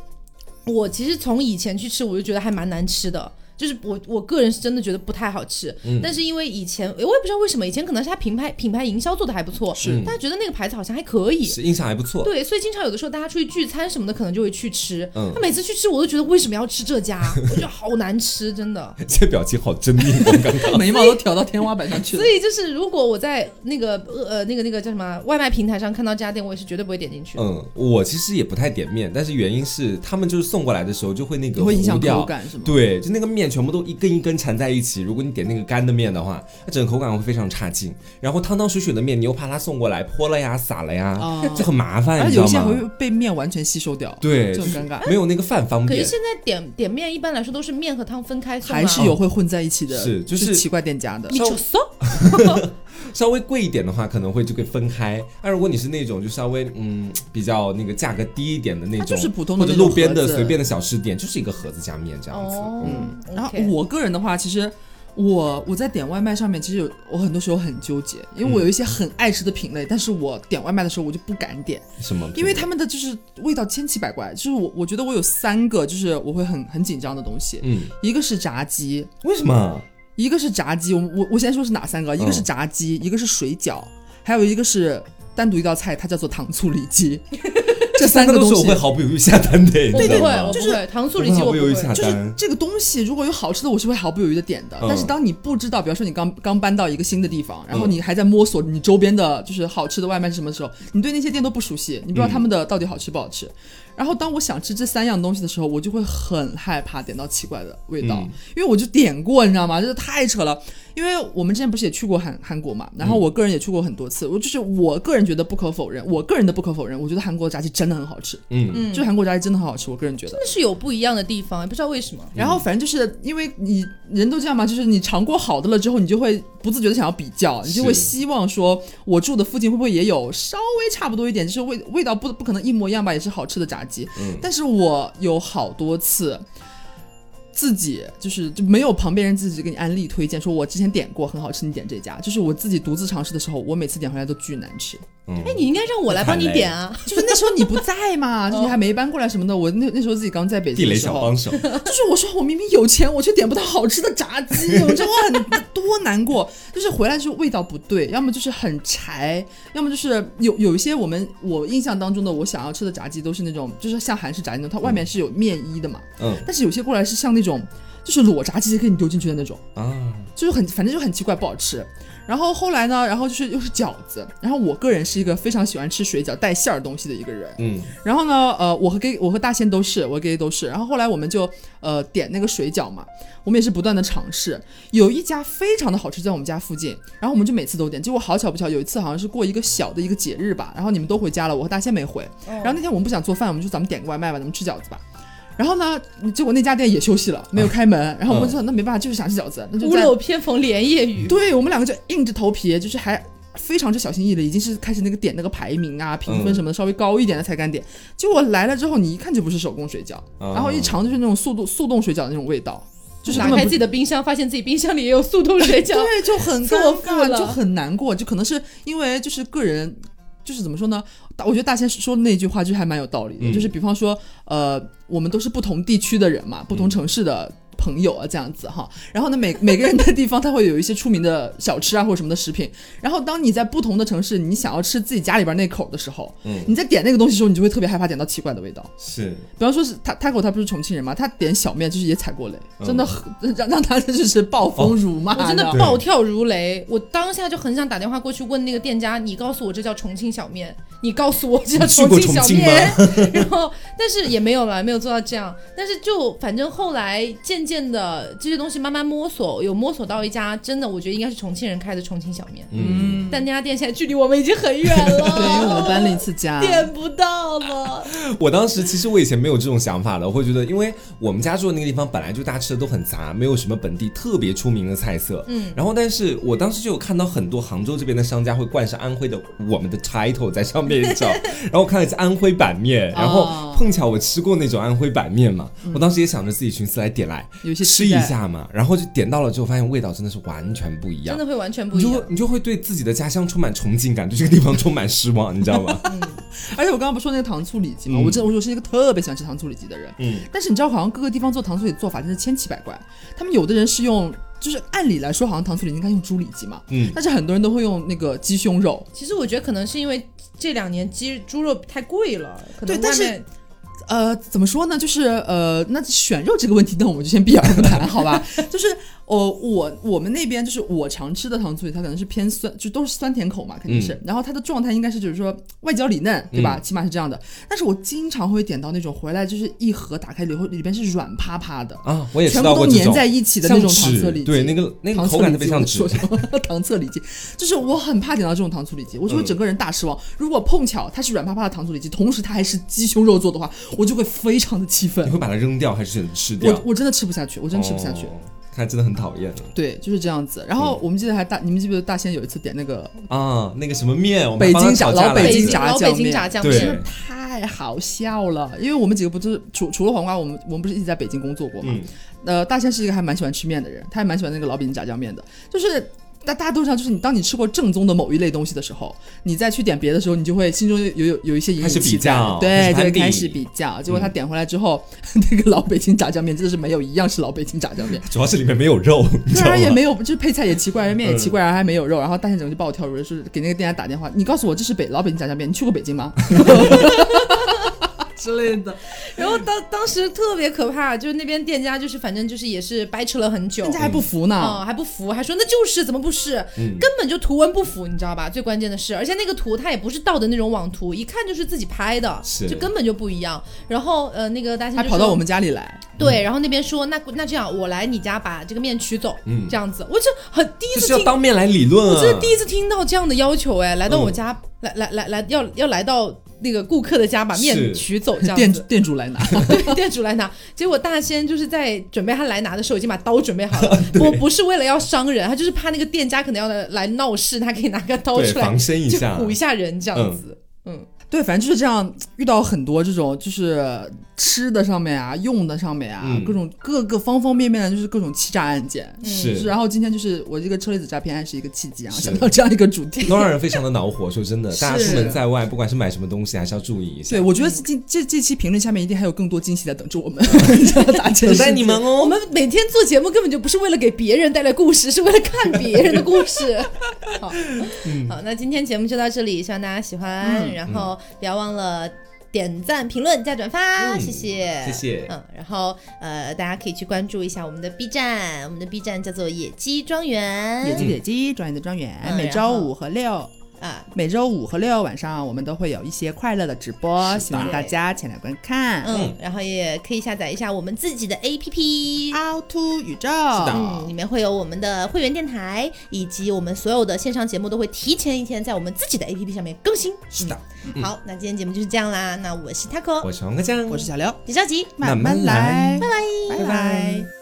我其实从以前去吃，我就觉得还蛮难吃的。就是我我个人是真的觉得不太好吃，嗯但是因为以前我也不知道为什么，以前可能是他品牌品牌营销做的还不错，是大家觉得那个牌子好像还可以，是印象还不错。对，所以经常有的时候大家出去聚餐什么的，可能就会去吃。嗯他每次去吃，我都觉得为什么要吃这家？我觉得好难吃，真的。*laughs* 这表情好狰狞，我刚刚。*laughs* 眉毛都挑到天花板上去了所。以就是，如果我在那个呃那个那个叫什么外卖平台上看到这家店，我也是绝对不会点进去。嗯，我其实也不太点面，但是原因是他们就是送过来的时候就会那个你会影响口感是吗？对，就那个面全部都一根一根缠在一起。如果你点那个干的面的话，它整个口感会非常差劲。然后汤汤水水的面，你又怕它送过来泼了呀、洒了呀，哦就很麻烦，而？且有一些还会被面完全吸收掉，对，就很尴尬。没有那个饭方便。可是现在点点面一般来说都是面和汤分开送啊。还是有会混在一起的，是就是奇怪店家的你。就搜稍微贵一点的话，可能会就可以分开。那如果你是那种就稍微嗯比较那个价格低一点的那种，是普通的或者路边的随便的小吃店，就是一个盒子加面这样子。哦嗯，然后我个人的话，其实我我在点外卖上面，其实有我很多时候很纠结，因为我有一些很爱吃的品类，但是我点外卖的时候我就不敢点，什么？因为他们的就是味道千奇百怪。就是我我觉得我有三个就是我会很很紧张的东西，嗯，一个是炸鸡，为什么？一个是炸鸡，我我我先说是哪三个？一个是炸鸡，一个是水饺，还有一个是单独一道菜，它叫做糖醋里脊。*laughs* 这三个东西都是我会毫不犹豫下单的，你我不会，知道吗我？不就是糖醋里脊我不会会毫不犹豫。下就是。这个东西，如果有好吃的，我是会毫不犹豫的点的。嗯但是当你不知道，比方说你刚刚搬到一个新的地方，然后嗯你还在摸索你周边的就是好吃的外卖是什么时候，你对那些店都不熟悉，你不知道他们的到底好吃不好吃。然后当我想吃这三样东西的时候，我就会很害怕点到奇怪的味道，嗯因为我就点过，你知道吗？就是太扯了。因为我们之前不是也去过韩韩国嘛，然后我个人也去过很多次，我就是我个人觉得不可否认，我个人的不可否认，我觉得韩国的炸鸡真的很好吃，嗯，嗯，就是韩国炸鸡真的很好吃，我个人觉得。真的是有不一样的地方，也不知道为什么。然后反正就是因为你人都这样嘛，就是你尝过好的了之后，你就会不自觉的想要比较，你就会希望说，我住的附近会不会也有稍微差不多一点，就是味味道不不可能一模一样吧，也是好吃的炸鸡。嗯但是我有好多次。自己就是就没有旁边人自己给你安利推荐，说我之前点过很好吃，你点这家。就是我自己独自尝试的时候，我每次点回来都巨难吃。嗯哎，你应该让我来帮你点啊！就是那时候你不在嘛，就是你还没搬过来什么的。我那那时候自己刚在北地雷京的时候，小帮手，就是我说我明明有钱，我却点不到好吃的炸鸡，我真的很 *laughs* 多难过。就是回来之后味道不对，要么就是很柴，要么就是有有一些我们我印象当中的我想要吃的炸鸡都是那种，就是像韩式炸鸡那种，它外面是有面衣的嘛。嗯，但是有些过来是像那种种就是裸炸鸡给你丢进去的那种，啊，就是很反正就很奇怪，不好吃。然后后来呢，然后就是又是饺子，然后我个人是一个非常喜欢吃水饺带馅儿东西的一个人。嗯，然后呢，呃，我和 gay 我和大仙都是，我和 gay 都是。然后后来我们就呃点那个水饺嘛，我们也是不断的尝试。有一家非常的好吃，在我们家附近，然后我们就每次都点。结果好巧不巧，有一次好像是过一个小的一个节日吧，然后你们都回家了，我和大仙没回。然后那天我们不想做饭，我们就咱们点个外卖吧，咱们吃饺子吧。然后呢，结果那家店也休息了，没有开门。然后我们就说那没办法，就是想吃饺子，那就屋漏偏逢连夜雨。对我们两个就硬着头皮，就是还非常之小心翼翼的，已经是开始那个点那个排名啊、评分什么的，稍微高一点的才敢点。结果来了之后，你一看就不是手工水饺，哦然后一尝就是那种速冻速冻水饺的那种味道，就是打开自己的冰箱，发现自己冰箱里也有速冻水饺。对，就很错尴尬，就很难过，就可能是因为就是个人。就是怎么说呢？大我觉得大仙说的那句话就是还蛮有道理的，嗯。就是比方说，呃，我们都是不同地区的人嘛，不同城市的朋友啊，这样子哈。然后呢，每每个人的地方，他会有一些出名的小吃啊，或者什么的食品。然后当你在不同的城市，你想要吃自己家里边那口的时候，嗯。你在点那个东西的时候，你就会特别害怕点到奇怪的味道。是，比方说是他 Taco 他不是重庆人嘛，他点小面就是也踩过雷，嗯。真的很让让他 *laughs* 就是暴风如骂，我真的暴跳如雷，我当下就很想打电话过去问那个店家，你告诉我这叫重庆小面，你告诉我这叫 *laughs* 重庆小面，*laughs* 然后但是也没有了，没有做到这样，但是就反正后来渐渐的这些东西慢慢摸索，有摸索到一家真的我觉得应该是重庆人开的重庆小面，嗯，但那家店现在距离我们已经很远了，对，因为我们搬了一次家，点不到了，我当时其实我以前没有这种想法的，我会觉得，因为我们家住的那个地方本来就大家吃的都很杂，没有什么本地特别出名的菜色。嗯，然后但是我当时就有看到很多杭州这边的商家会冠上安徽的我们的 title 在上面，你知道？然后我看了一下安徽版面，然后碰巧我吃过那种安徽板面嘛，我当时也想着自己寻思来点来有些吃一下嘛，然后就点到了之后，发现味道真的是完全不一样真的。会完全不一样你就会。你就会对自己的家乡充满崇敬感，对这个地方充满失望，你知道吗？*laughs* 而且我刚刚不是说那个糖醋里脊吗？嗯我真的我是一个特别喜欢吃糖醋里脊的人，嗯，但是你知道好像各个地方做糖醋里脊做法真是千奇百怪，他们有的人是用。就是按理来说，好像糖醋里脊应该用猪里脊嘛，嗯但是很多人都会用那个鸡胸肉，其实我觉得可能是因为这两年鸡猪肉太贵了，可能对但是外面呃，怎么说呢？就是呃，那选肉这个问题，那我们就先避而不谈，好吧？*laughs* 就是呃，我我们那边就是我常吃的糖醋里，它可能是偏酸，就都是酸甜口嘛，肯定是。然后它的状态应该是就是说外焦里嫩，对吧？起码是这样的。但是我经常会点到那种回来就是一盒打开以后里边是软趴趴的，啊，我也吃全部都粘在一起的那种糖醋里脊。对，那个那个口感特别像纸 *laughs* 糖醋里脊，就是我很怕点到这种糖醋里脊，我就会嗯整个人大失望。如果碰巧它是软趴趴的糖醋里脊，同时它还是鸡胸肉做的话，我就会非常的气愤你，会把它扔掉还是吃掉？我我真的吃不下去，我真吃不下去。哦看来真的很讨厌对，就是这样子。然后我们记得还大，你们记不记得大仙有一次点那个啊！那个什么面，我们北京炸老北京京老北京炸酱面真的太好笑了，因为我们几个不是除除了黄瓜，我们我们不是一直在北京工作过嘛。嗯呃，大仙是一个还蛮喜欢吃面的人，他还蛮喜欢那个老北京炸酱面的，就是。大大家都知道，就是你当你吃过正宗的某一类东西的时候，你再去点别的时候，你就会心中有有有一些隐开始隐比较对开始攀比对，开始比较。结果他点回来之后，*laughs* 那个老北京炸酱面真的是没有一样是老北京炸酱面，*laughs* 主要是里面没有肉，*laughs* 对啊，也没有，就是配菜也奇怪，面也奇怪，嗯然后还没有肉，然后大仙整个就把我跳出来，是给那个店家打电话，你告诉我这是北老北京炸酱面，你去过北京吗？之类的，*laughs* 然后当当时特别可怕，就是那边店家就是反正就是也是掰扯了很久人，家还不服呢。嗯，还不服，还说那就是怎么不是，嗯根本就图文不符，你知道吧？最关键的是，而且那个图它也不是盗的那种网图，一看就是自己拍的，是就根本就不一样。然后呃，那个大仙就说还跑到我们家里来，对，然后那边说那那这样我来你家把这个面取走，嗯这样子，我就很第一就是要次听。当面来理论啊！我这是第一次听到这样的要求，哎，来到我嗯家，来来来来，要要来到那个顾客的家，把面取走，这样店子。店主来拿，*laughs* 对，店主来拿。结果大仙就是在准备他来拿的时候，已经把刀准备好了。*laughs* 我不是为了要伤人，他就是怕那个店家可能要来闹事，他可以拿个刀出来防身一就下，唬一下人这样子。嗯，对，反正就是这样，遇到很多这种就是吃的上面啊，用的上面啊，嗯各种各个方方面面的，就是各种欺诈案件。是然后今天就是我这个车厘子诈骗案是一个契机啊，想到这样一个主题。都让人非常的恼火。说真的，大家出门在外，不管是买什么东西，还是要注意一下。对，我觉得这这这期评论下面一定还有更多惊喜在等着我们，*laughs* 等待你们哦。我们每天做节目根本就不是为了给别人带来故事，是为了看别人的故事。*laughs* 好，好，那今天节目就到这里，希望大家喜欢。然后不要忘了点赞、评论加转发，嗯谢谢，谢谢嗯，然后呃，大家可以去关注一下我们的 B 站，我们的 B 站叫做野鸡庄园，野鸡野鸡，庄园的庄园，嗯每周五和六。啊，每周五和六晚上，我们都会有一些快乐的直播，希望大家前来观看。嗯，然后也可以下载一下我们自己的 APP。凹凸宇宙，的。嗯，里面会有我们的会员电台，以及我们所有的线上节目都会提前一天在我们自己的 APP 上面更新。是的，嗯。好，那今天节目就是这样啦。那我是 Taco，我是黄瓜酱，我是小刘，别着急，慢慢来。拜拜。拜拜。